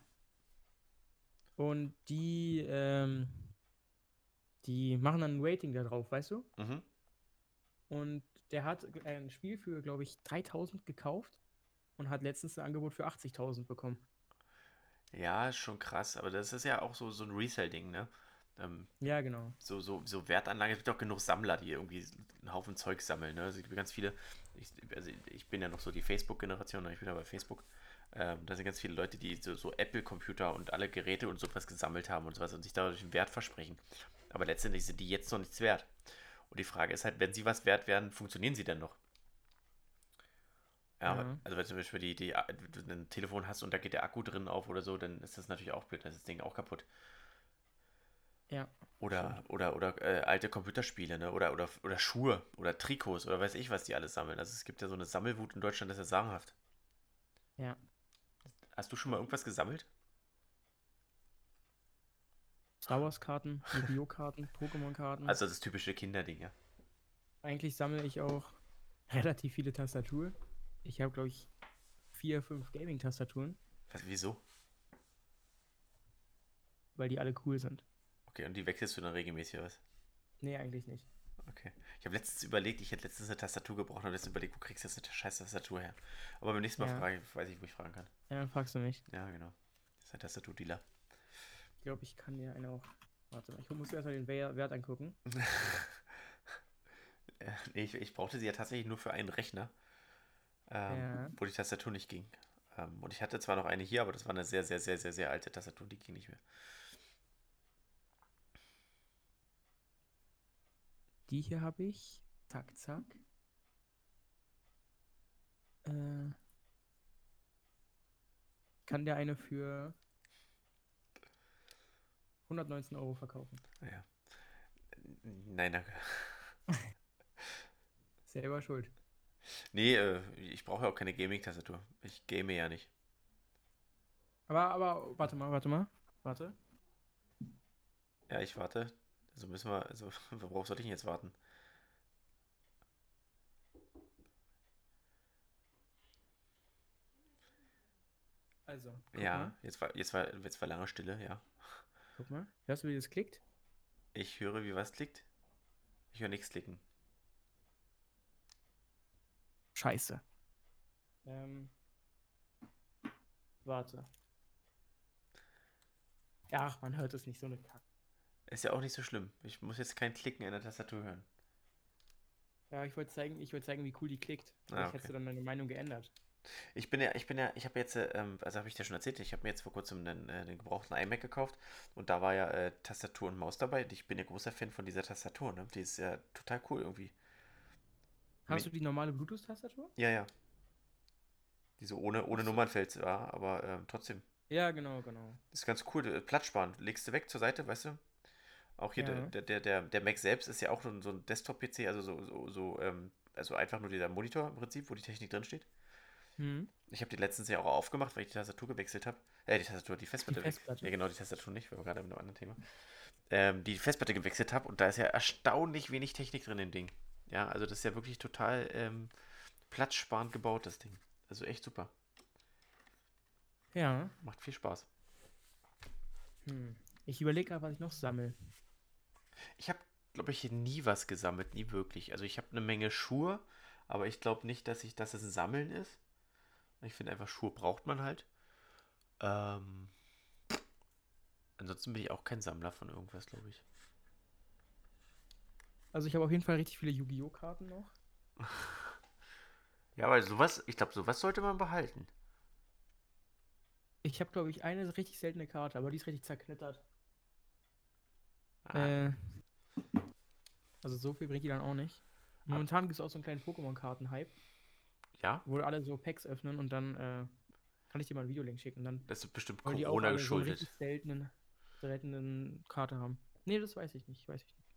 Und die, ähm, die machen dann ein Rating da drauf, weißt du? Mhm. Und der hat ein Spiel für, glaube ich, 3000 gekauft und hat letztens ein Angebot für 80.000 bekommen. Ja, schon krass, aber das ist ja auch so, so ein Resell-Ding, ne? Ähm, ja, genau. So, so, so Wertanlagen. Es gibt auch genug Sammler, die irgendwie einen Haufen Zeug sammeln. Ne? Also es gibt ganz viele. Ich, also ich bin ja noch so die Facebook-Generation, ne? ich bin ja bei Facebook. Ähm, da sind ganz viele Leute, die so, so Apple-Computer und alle Geräte und sowas gesammelt haben und sowas und sich dadurch einen Wert versprechen. Aber letztendlich sind die jetzt noch nichts wert. Und die Frage ist halt, wenn sie was wert werden, funktionieren sie denn noch? Ja, mhm. also wenn du zum Beispiel die, die, du ein Telefon hast und da geht der Akku drin auf oder so, dann ist das natürlich auch blöd, dann ist das Ding auch kaputt. Ja. Oder, oder, oder äh, alte Computerspiele, ne? Oder, oder, oder Schuhe oder Trikots oder weiß ich, was die alles sammeln. Also es gibt ja so eine Sammelwut in Deutschland, das ist ja sagenhaft. Ja. Hast du schon mal irgendwas gesammelt? Star Wars-Karten, Yu-Gi-Oh!-Karten, Pokémon-Karten. Also das typische Kinderding, ja. Eigentlich sammle ich auch relativ viele Tastaturen. Ich habe, glaube ich, vier, fünf Gaming-Tastaturen, Was, wieso? weil die alle cool sind. Okay, und die wechselst du dann regelmäßig was? Nee, eigentlich nicht. Okay. Ich habe letztens überlegt, ich hätte letztens eine Tastatur gebraucht und letztens überlegt, wo kriegst du jetzt eine scheiß Tastatur her? Aber beim nächsten Mal Ja. frage ich, weiß ich, wo ich fragen kann. Ja, dann fragst du mich. Ja, genau. Das ist ein Tastaturdealer. Ich glaube, ich kann dir eine auch. Warte mal, ich muss erstmal den Wer- Wert angucken. Nee, ich, ich brauchte sie ja tatsächlich nur für einen Rechner, ähm, Ja. wo die Tastatur nicht ging. Ähm, und ich hatte zwar noch eine hier, aber das war eine sehr, sehr, sehr, sehr, sehr alte Tastatur, die ging nicht mehr. Die hier habe ich. Zack, zack. Äh, kann der eine für 119 Euro verkaufen. Naja. Nein, danke. Selber schuld. Nee, äh, ich brauche ja auch keine Gaming-Tastatur. Ich game ja nicht. Aber, aber, warte mal, warte mal. Warte. Ja, ich warte. Also müssen wir, also worauf soll ich denn jetzt warten? Also, Ja, mal. jetzt war, jetzt war, jetzt war lange Stille, ja. Guck mal. Hörst du, wie das klickt? Ich höre, wie was klickt. Ich höre nichts klicken. Scheiße. Ähm. Warte. Ach, man hört es nicht, so eine Kacke. Ist ja auch nicht so schlimm. Ich muss jetzt kein Klicken in der Tastatur hören. Ja, ich wollte zeigen, ich wollte zeigen, wie cool die klickt. Ah, Vielleicht okay. hättest du dann deine Meinung geändert. Ich bin ja, ich bin ja, ich habe jetzt, äh, ähm, also habe ich dir schon erzählt, ich habe mir jetzt vor kurzem einen, äh, einen gebrauchten iMac gekauft und da war ja äh, Tastatur und Maus dabei. Ich bin ja großer Fan von dieser Tastatur, ne? Die ist ja total cool irgendwie. Hast du die normale Bluetooth-Tastatur? Ja, ja. Die so ohne, ohne Nummernfeld war, aber ähm, trotzdem. Ja, genau, genau. Das ist ganz cool. äh, Platzsparend. Legst du weg zur Seite, weißt du? Auch hier Ja. der, der, der, der Mac selbst ist ja auch so ein, so ein Desktop-PC, also so, so, so ähm, also einfach nur dieser Monitor im Prinzip, wo die Technik drin steht. Hm. Ich habe die letztens ja auch aufgemacht, weil ich die Tastatur gewechselt habe. Äh, die Tastatur, die Festplatte. weg- Festplatte. Ja, genau, die Tastatur nicht, wir waren gerade mit einem anderen Thema. Ähm, die Festplatte gewechselt habe und da ist ja erstaunlich wenig Technik drin im Ding. Ja, also das ist ja wirklich total ähm, platzsparend gebaut, das Ding. Also echt super. Ja. Macht viel Spaß. Hm. Ich überlege gerade, was ich noch sammle. Ich habe, glaube ich, nie was gesammelt, nie wirklich. Also ich habe eine Menge Schuhe, aber ich glaube nicht, dass ich, dass es ein Sammeln ist. Ich finde einfach, Schuhe braucht man halt. Ähm, ansonsten bin ich auch kein Sammler von irgendwas, glaube ich. Also ich habe auf jeden Fall richtig viele Yu-Gi-Oh! Karten noch. Ja, weil sowas, ich glaube, sowas sollte man behalten. Ich habe, glaube ich, eine richtig seltene Karte, aber die ist richtig zerknittert. Ah, Äh, also so viel bringt die dann auch nicht. Momentan gibt es auch so einen kleinen Pokémon-Karten-Hype, ja, wo alle so Packs öffnen und dann äh, kann ich dir mal einen Videolink schicken. Dann das ist bestimmt wollen die auch Corona alle so einen geschuldet. seltenen, seltenen Karte haben. Nee, das weiß ich nicht, weiß ich nicht.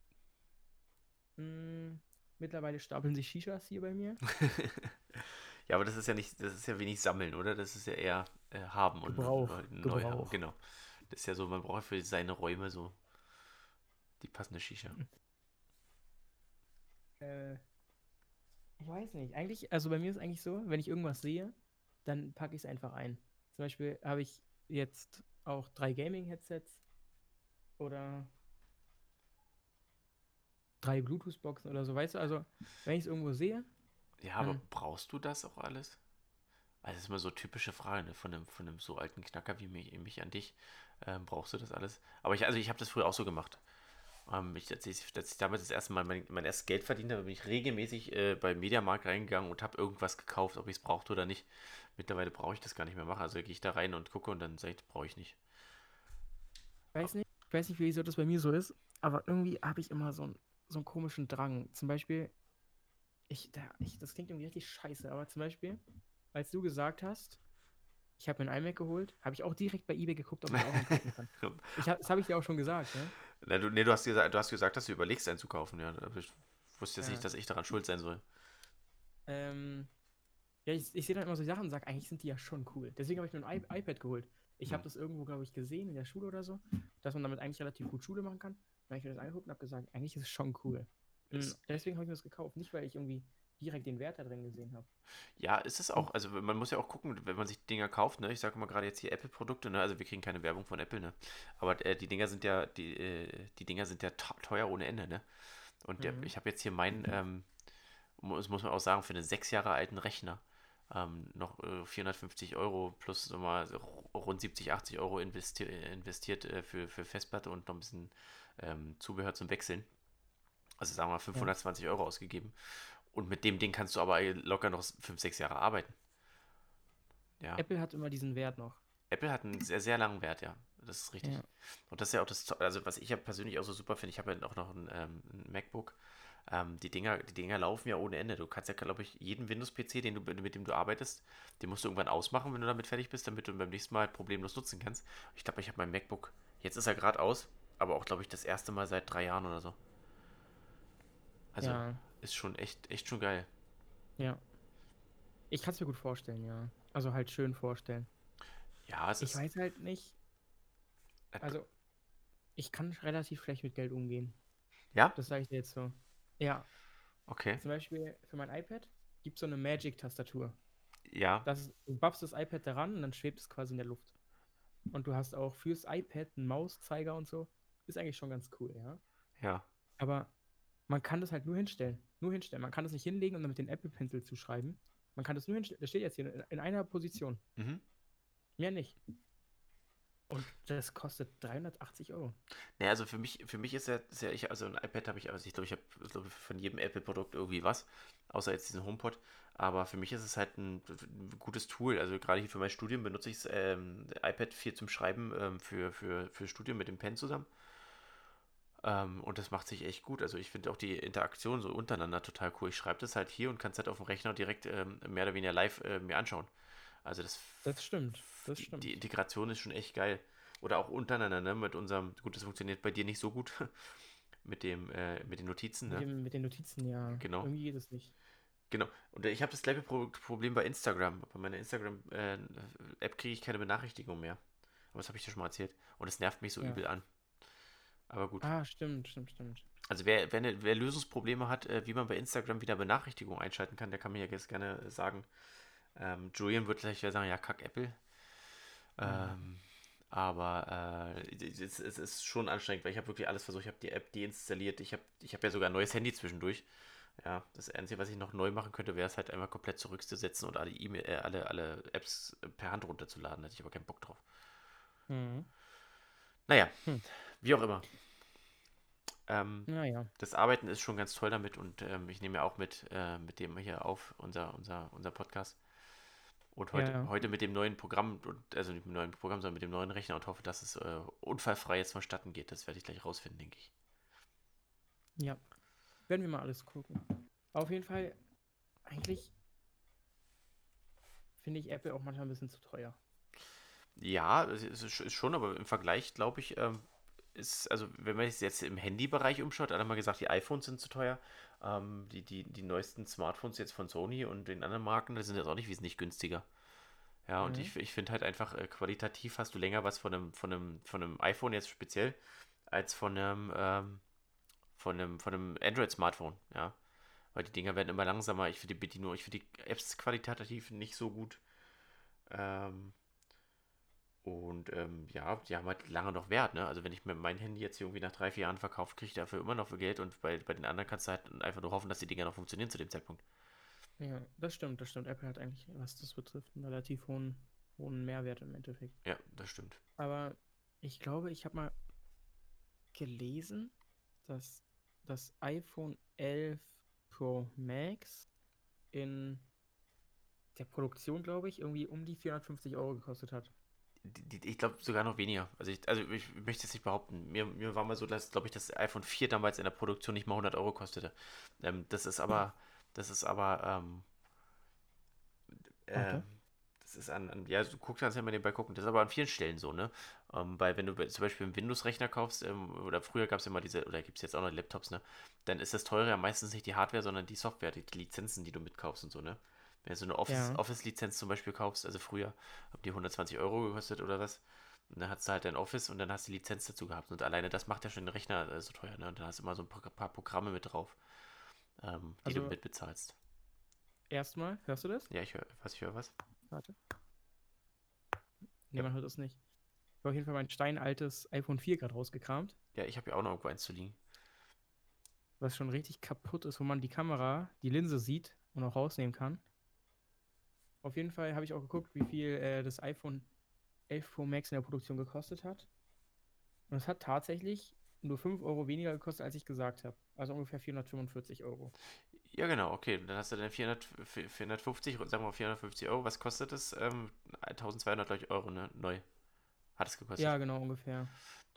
Hm, mittlerweile stapeln sich Shishas hier bei mir. ja, aber das ist ja nicht, das ist ja wenig Sammeln, oder? Das ist ja eher äh, haben und Gebrauch, neu, neu haben. Gebrauch. Genau. Das ist ja so, man braucht für seine Räume so die passende Shisha. Äh, ich weiß nicht. Eigentlich, also bei mir ist eigentlich so, wenn ich irgendwas sehe, dann packe ich es einfach ein. Zum Beispiel habe ich jetzt auch drei Gaming-Headsets oder drei Bluetooth-Boxen oder so, weißt du? Also, wenn ich es irgendwo sehe, Ja, aber brauchst du das auch alles? Also das ist immer so typische Frage ne? von einem, von einem so alten Knacker wie mich, mich an dich. Ähm, brauchst du das alles? Aber ich, also ich habe das früher auch so gemacht. Ähm, ich, als, ich, als ich damals das erste Mal mein, mein erstes Geld verdient habe, bin ich regelmäßig äh, bei Mediamarkt reingegangen und habe irgendwas gekauft, ob ich es brauchte oder nicht. Mittlerweile brauche ich das gar nicht mehr machen. Also gehe ich da rein und gucke und dann sage ich, brauche ich nicht. weiß nicht, ich weiß nicht, wieso das bei mir so ist, aber irgendwie habe ich immer so, einen- so einen komischen Drang. Zum Beispiel, ich, da, ich, das klingt irgendwie richtig scheiße, aber zum Beispiel, als du gesagt hast, ich habe mir ein iMac geholt, habe ich auch direkt bei eBay geguckt, ob ich auch einen kaufen kann. Ich das habe ich dir auch schon gesagt, ne? Na, du, nee, du hast, gesagt, du hast gesagt, dass du überlegst, einen zu kaufen. Ja, ich wusste jetzt Ja. nicht, dass ich daran schuld sein soll. Ähm, Ja, ich, ich sehe dann immer so Sachen und sage, eigentlich sind die ja schon cool. Deswegen habe ich mir ein I iPad geholt. Ich Hm. habe das irgendwo, glaube ich, gesehen in der Schule oder so, dass man damit eigentlich relativ gut Schule machen kann. Dann habe ich mir das angeguckt und habe gesagt, eigentlich ist es schon cool. Ist- deswegen habe ich mir das gekauft. Nicht, weil ich irgendwie direkt den Wert da drin gesehen habe. Ja, ist es auch. Also man muss ja auch gucken, wenn man sich Dinger kauft, ne? Ich sage mal gerade jetzt hier Apple-Produkte, ne? Also wir kriegen keine Werbung von Apple, ne? Aber äh, die Dinger sind ja, die, äh, die Dinger sind ja teuer ohne Ende, ne? Und der, Mhm. ich habe jetzt hier meinen, ähm, mu- das muss man auch sagen, für einen sechs Jahre alten Rechner ähm, noch äh, 450 Euro plus nochmal rund 70, 80 Euro investi investiert äh, für, für Festplatte und noch ein bisschen ähm, Zubehör zum Wechseln. Also sagen wir mal 520 Euro ausgegeben. Und mit dem Ding kannst du aber locker noch 5, 6 Jahre arbeiten. Ja. Apple hat immer diesen Wert noch. Apple hat einen sehr, sehr langen Wert, ja. Das ist richtig. Ja. Und das ist ja auch das, also was ich ja persönlich auch so super finde, ich habe ja auch noch ein, ähm, ein MacBook. Ähm, die Dinger, die Dinger laufen ja ohne Ende. Du kannst ja, glaube ich, jeden Windows-PC, den du, mit dem du arbeitest, den musst du irgendwann ausmachen, wenn du damit fertig bist, damit du beim nächsten Mal problemlos nutzen kannst. Ich glaube, ich habe mein MacBook. Jetzt ist er gerade aus, aber auch, glaube ich, das erste Mal seit drei Jahren oder so. Also ja, ist schon echt, echt schon geil. ja. Ich kann es mir gut vorstellen, ja. Also halt schön vorstellen. Ja, es Ich ist. weiß halt nicht, Apple- also ich kann relativ schlecht mit Geld umgehen. ja, Das sage ich dir jetzt so. Ja, okay. zum Beispiel für mein iPad gibt es so eine Magic-Tastatur. Ja, Das ist, du babst das iPad daran und dann schwebt es quasi in der Luft. Und du hast auch fürs iPad einen Mauszeiger und so. Ist eigentlich schon ganz cool, ja. ja. Aber man kann das halt nur hinstellen. Nur hinstellen. Man kann das nicht hinlegen und dann mit dem Apple Pencil zuschreiben. Man kann das nur hinstellen. Das steht jetzt hier in, in einer Position. Mhm. Mehr nicht. Und das kostet 380 Euro. Naja, also für mich, für mich ist ja, ist ja ich, also ein iPad habe ich, also ich glaube, ich habe glaub von jedem Apple-Produkt irgendwie was, außer jetzt diesen HomePod. Aber für mich ist es halt ein, ein gutes Tool. Also gerade hier für mein Studium benutze ich das ähm, iPad viel zum Schreiben ähm, für, für, für Studium mit dem Pen zusammen. Ähm, und das macht sich echt gut. Also ich finde auch die Interaktion so untereinander total cool. Ich schreibe das halt hier und kann es halt auf dem Rechner direkt ähm, mehr oder weniger live äh, mir anschauen. Also das Das stimmt. Das die, stimmt. die Integration ist schon echt geil. Oder auch untereinander, ne? Mit unserem, gut, das funktioniert bei dir nicht so gut. mit dem, äh, mit den Notizen, mit, ne? dem, mit den Notizen, ja. Genau. Irgendwie geht es nicht. Genau. Und äh, ich habe das gleiche Pro Problem bei Instagram. Bei meiner Instagram-App kriege ich keine Benachrichtigung mehr. Aber das habe ich dir schon mal erzählt. Und es nervt mich so Ja. übel an. Aber gut. Ah, stimmt, stimmt, stimmt. Also wer, wer, wer Lösungsprobleme hat, äh, wie man bei Instagram wieder Benachrichtigungen einschalten kann, der kann mir ja jetzt gerne sagen. Ähm, Julian wird gleich wieder sagen, ja, kack Apple. Ähm, aber äh, es, es ist schon anstrengend, weil ich habe wirklich alles versucht. Ich habe die App deinstalliert. Ich habe ich hab ja sogar ein neues Handy zwischendurch. Ja, das Einzige, was ich noch neu machen könnte, wäre es halt einmal komplett zurückzusetzen und alle, E-Mail, äh, alle, alle Apps per Hand runterzuladen. Da hätte ich aber keinen Bock drauf. Mhm. Naja, Hm. wie auch immer. Ähm, Naja. das Arbeiten ist schon ganz toll damit und ähm, ich nehme ja auch mit, äh, mit dem hier auf, unser, unser, unser Podcast. Und heute, Ja. heute mit dem neuen Programm, und, also nicht mit dem neuen Programm, sondern mit dem neuen Rechner und hoffe, dass es äh, unfallfrei jetzt vonstatten geht. Das werde ich gleich rausfinden, denke ich. Ja. Werden wir mal alles gucken. Auf jeden Fall, eigentlich finde ich Apple auch manchmal ein bisschen zu teuer. Ja, es ist schon, aber im Vergleich, glaube ich, ähm, ist, also wenn man sich jetzt im Handybereich umschaut, alle mal gesagt, die iPhones sind zu teuer. Ähm, die, die, die neuesten Smartphones jetzt von Sony und den anderen Marken, die sind jetzt auch nicht wesentlich günstiger. Ja, und Mhm. ich, ich finde halt einfach, äh, qualitativ hast du länger was von einem, von einem, von einem iPhone jetzt speziell, als von einem, ähm, von einem, von einem Android-Smartphone, ja. Weil die Dinger werden immer langsamer. Ich finde die Bedienung, ich finde die Apps qualitativ nicht so gut. Ähm, und ähm, ja, die haben halt lange noch Wert, ne? Also wenn ich mir mein Handy jetzt irgendwie nach drei, vier Jahren verkaufe, kriege ich dafür immer noch viel Geld und bei, bei den anderen kannst du halt einfach nur hoffen, dass die Dinger noch funktionieren zu dem Zeitpunkt. Ja, das stimmt, das stimmt. Apple hat eigentlich, was das betrifft, einen relativ hohen, hohen Mehrwert im Endeffekt. Ja, das stimmt. Aber ich glaube, ich habe mal gelesen, dass das iPhone 11 Pro Max in der Produktion, glaube ich, irgendwie um die 450 Euro gekostet hat. Ich glaube sogar noch weniger. Also ich, also ich möchte es nicht behaupten. Mir, mir war mal so, dass, glaube ich, das iPhone 4 damals in der Produktion nicht mal 100 Euro kostete. Ähm, das ist aber, das ist aber, ähm, Okay. ähm, das ist an, an ja, du guckst kannst ja mal nebenbei gucken. Das ist aber an vielen Stellen so, ne? Ähm, weil wenn du zum Beispiel einen Windows-Rechner kaufst, ähm, oder früher gab es immer diese, oder gibt es jetzt auch noch Laptops, ne? Dann ist das teure ja meistens nicht die Hardware, sondern die Software, die, die Lizenzen, die du mitkaufst und so, ne? Wenn du so eine Office- Office-Lizenz zum Beispiel kaufst, also früher haben die 120 Euro gekostet oder was. Und dann hast du halt dein Office und dann hast du die Lizenz dazu gehabt. Und alleine das macht ja schon den Rechner äh, so teuer. Ne? Und dann hast du immer so ein paar, paar Programme mit drauf, ähm, die Also- du mitbezahlst. Erstmal, hörst du das? Ja, ich höre was, ich höre was. Warte. Nee, man hört das nicht. Ich habe auf jeden Fall mein steinaltes iPhone 4 gerade rausgekramt, Ja, ich habe ja auch noch irgendwo eins zu liegen. was schon richtig kaputt ist, wo man die Kamera, die Linse sieht und auch rausnehmen kann. Auf jeden Fall habe ich auch geguckt, wie viel äh, das iPhone 11 Pro Max in der Produktion gekostet hat. Und es hat tatsächlich nur 5 Euro weniger gekostet, als ich gesagt habe. Also ungefähr 445 Euro. Ja, genau, okay. Dann hast du dann 400, 450, sagen wir mal 450 Euro. Was kostet das? Ähm, 1200 glaub ich, Euro, ne? Neu. Hat es gekostet. Ja, genau, ungefähr. Ja.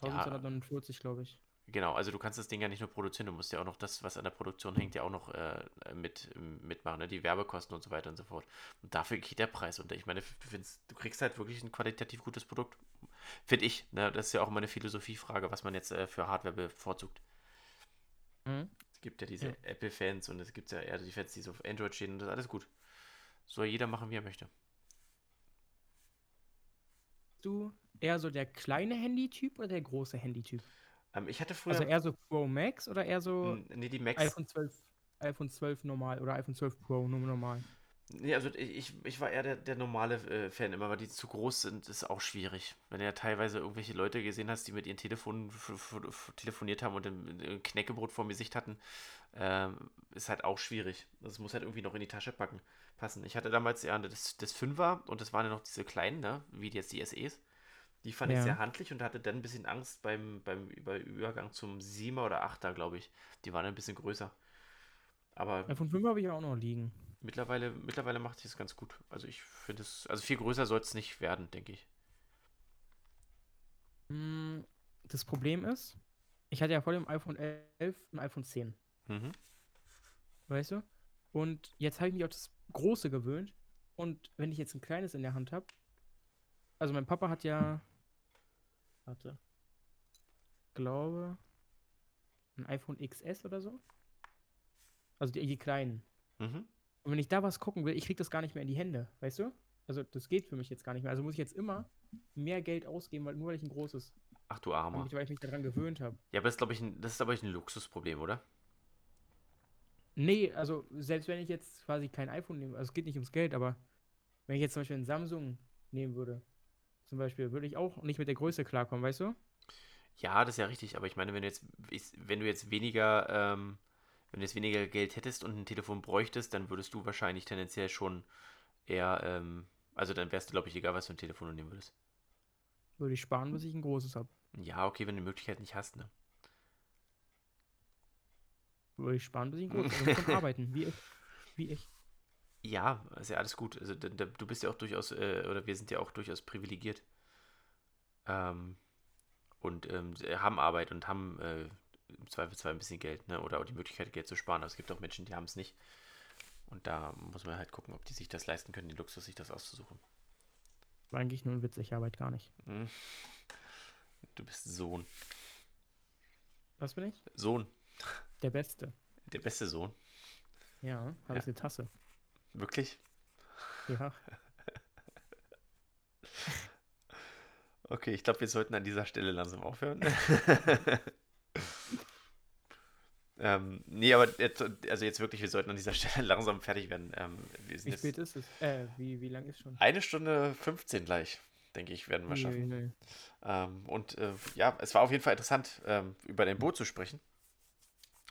1249, glaube ich. Genau, also du kannst das Ding ja nicht nur produzieren, du musst ja auch noch das, was an der Produktion hängt, ja auch noch äh, mit, mitmachen, ne? die Werbekosten und so weiter und so fort. Und dafür geht der Preis unter. Ich meine, du kriegst halt wirklich ein qualitativ gutes Produkt. Finde ich. Ne? Das ist ja auch immer eine Philosophiefrage, was man jetzt äh, für Hardware bevorzugt. Mhm. Es gibt ja diese Ja. Apple-Fans und es gibt ja eher die Fans, die so auf Android stehen und das ist alles gut. Soll jeder machen, wie er möchte. Du eher so der kleine Handytyp oder der große Handytyp? Ähm, ich hatte früher. Also eher so Pro Max oder eher so nee, die Max. iPhone 12, iPhone 12 normal oder iPhone 12 Pro normal? Nee, also ich, ich war eher der, der normale äh, Fan immer, weil die zu groß sind, ist auch schwierig. Wenn du ja teilweise irgendwelche Leute gesehen hast, die mit ihren Telefonen telefoniert haben und ein, ein Knäckebrot vor dem Gesicht hatten, ähm, ist halt auch schwierig. Das muss halt irgendwie noch in die Tasche packen, passen. Ich hatte damals ja das, das 5er und das waren ja noch diese kleinen, ne, wie jetzt die SEs. Die fand ich Ja. sehr handlich und hatte dann ein bisschen Angst beim, beim Über Übergang zum 7er oder 8er, glaube ich. Die waren ein bisschen größer. Aber iPhone 5 habe ich auch noch liegen. Mittlerweile, mittlerweile macht sich das ganz gut. Also ich finde es, also viel größer soll es nicht werden, denke ich. Mm, Das Problem ist, ich hatte ja vor dem iPhone 11 ein iPhone 10, Mhm. weißt du? Und jetzt habe ich mich auf das Große gewöhnt. Und wenn ich jetzt ein kleines in der Hand habe, also mein Papa hat ja, warte, glaube, ein iPhone XS oder so. Also die, die kleinen. Mhm. Und wenn ich da was gucken will, ich krieg das gar nicht mehr in die Hände, weißt du? Also das geht für mich jetzt gar nicht mehr. Also muss ich jetzt immer mehr Geld ausgeben, weil, nur weil ich ein großes, Ach du Armer. weil ich, weil ich mich daran gewöhnt habe. Ja, aber das ist, glaube ich, ein, das ist, glaube ich, ein Luxusproblem, oder? Nee, also selbst wenn ich jetzt quasi kein iPhone nehme, also es geht nicht ums Geld, aber wenn ich jetzt zum Beispiel ein Samsung nehmen würde, zum Beispiel, würde ich auch nicht mit der Größe klarkommen, weißt du? Ja, das ist ja richtig, aber ich meine, wenn du jetzt, wenn du jetzt weniger, ähm, wenn du jetzt weniger Geld hättest und ein Telefon bräuchtest, dann würdest du wahrscheinlich tendenziell schon eher, ähm, also dann wärst du, glaube ich, egal, was für ein Telefon du nehmen würdest. Würde ich sparen, bis ich ein großes habe. Ja, okay, wenn du die Möglichkeit nicht hast, ne? Würde ich sparen, bis ich ein großes habe. Arbeiten, wie ich. Wie ich. Ja, ist ja alles gut. Also da, da, du bist ja auch durchaus, äh, oder wir sind ja auch durchaus privilegiert. Ähm, und ähm, haben Arbeit und haben äh, im Zweifelsfall ein bisschen Geld, ne? Oder auch die Möglichkeit, Geld zu sparen. Aber es gibt auch Menschen, die haben es nicht. Und da muss man halt gucken, ob die sich das leisten können, den Luxus, sich das auszusuchen. War eigentlich nur ein Witz, ich arbeite gar nicht. Hm. Du bist Sohn. Was bin ich? Sohn. Der Beste. Der beste Sohn. Ja, habe Ja. ich eine Tasse. Wirklich? Ja. Okay, ich glaube, wir sollten an dieser Stelle langsam aufhören. ähm, nee, aber jetzt, also jetzt wirklich, wir sollten an dieser Stelle langsam fertig werden. Ähm, Wie spät ist es? Äh, wie, wie lang ist schon? eine Stunde 15 gleich, denke ich, werden wir schaffen. Nö, nö. Ähm, und äh, ja, es war auf jeden Fall interessant, ähm, über dein Boot zu sprechen.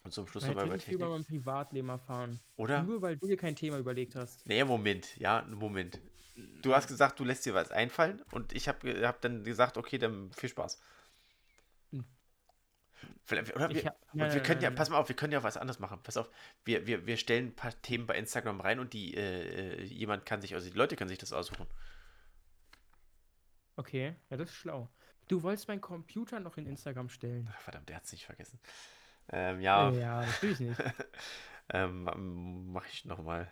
Und zum Schluss hätte über nicht über Technik. mein Privatleben erfahren. Oder? Nur weil du dir kein Thema überlegt hast. Nee, Moment, ja, Moment. Du hast gesagt, du lässt dir was einfallen und ich habe hab dann gesagt, okay, dann viel Spaß. Hm. Vielleicht, oder wir, hab- und nein, wir nein, können ja, pass mal auf, wir können ja was anderes machen. Pass auf, wir, wir, wir stellen ein paar Themen bei Instagram rein und die, äh, äh, jemand kann sich, also die Leute können sich das aussuchen. Okay, ja, das ist schlau. Du wolltest meinen Computer noch in Instagram stellen. Ach, verdammt, der hat es nicht vergessen. Ähm, ja, Ja, natürlich nicht. ähm, mache ich nochmal.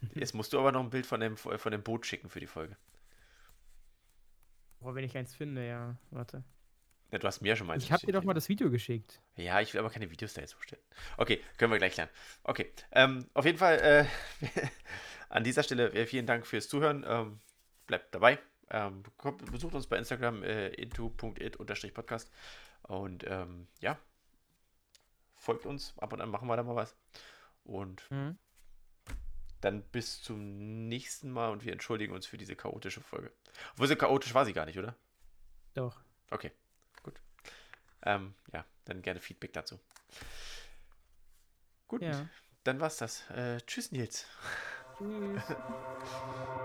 Jetzt musst du aber noch ein Bild von dem, von dem Boot schicken für die Folge. Boah, wenn ich eins finde, ja. Warte. Ja, du hast mir schon mal Ich habe dir doch mal das Video geschickt. Ja, ich will aber keine Videos da jetzt hochstellen. Okay, können wir gleich lernen. Okay, ähm, auf jeden Fall äh, an dieser Stelle äh, vielen Dank fürs Zuhören. Ähm, bleibt dabei. Ähm, besucht uns bei Instagram äh, into.it-podcast. Und ähm, ja, folgt uns. Ab und an machen wir da mal was. Und Mhm. dann bis zum nächsten Mal und wir entschuldigen uns für diese chaotische Folge. Obwohl so chaotisch war sie gar nicht, oder? Doch. Okay, gut. Ähm, ja, dann gerne Feedback dazu. Gut, Ja. dann war's das. Äh, tschüss, Nils. Tschüss.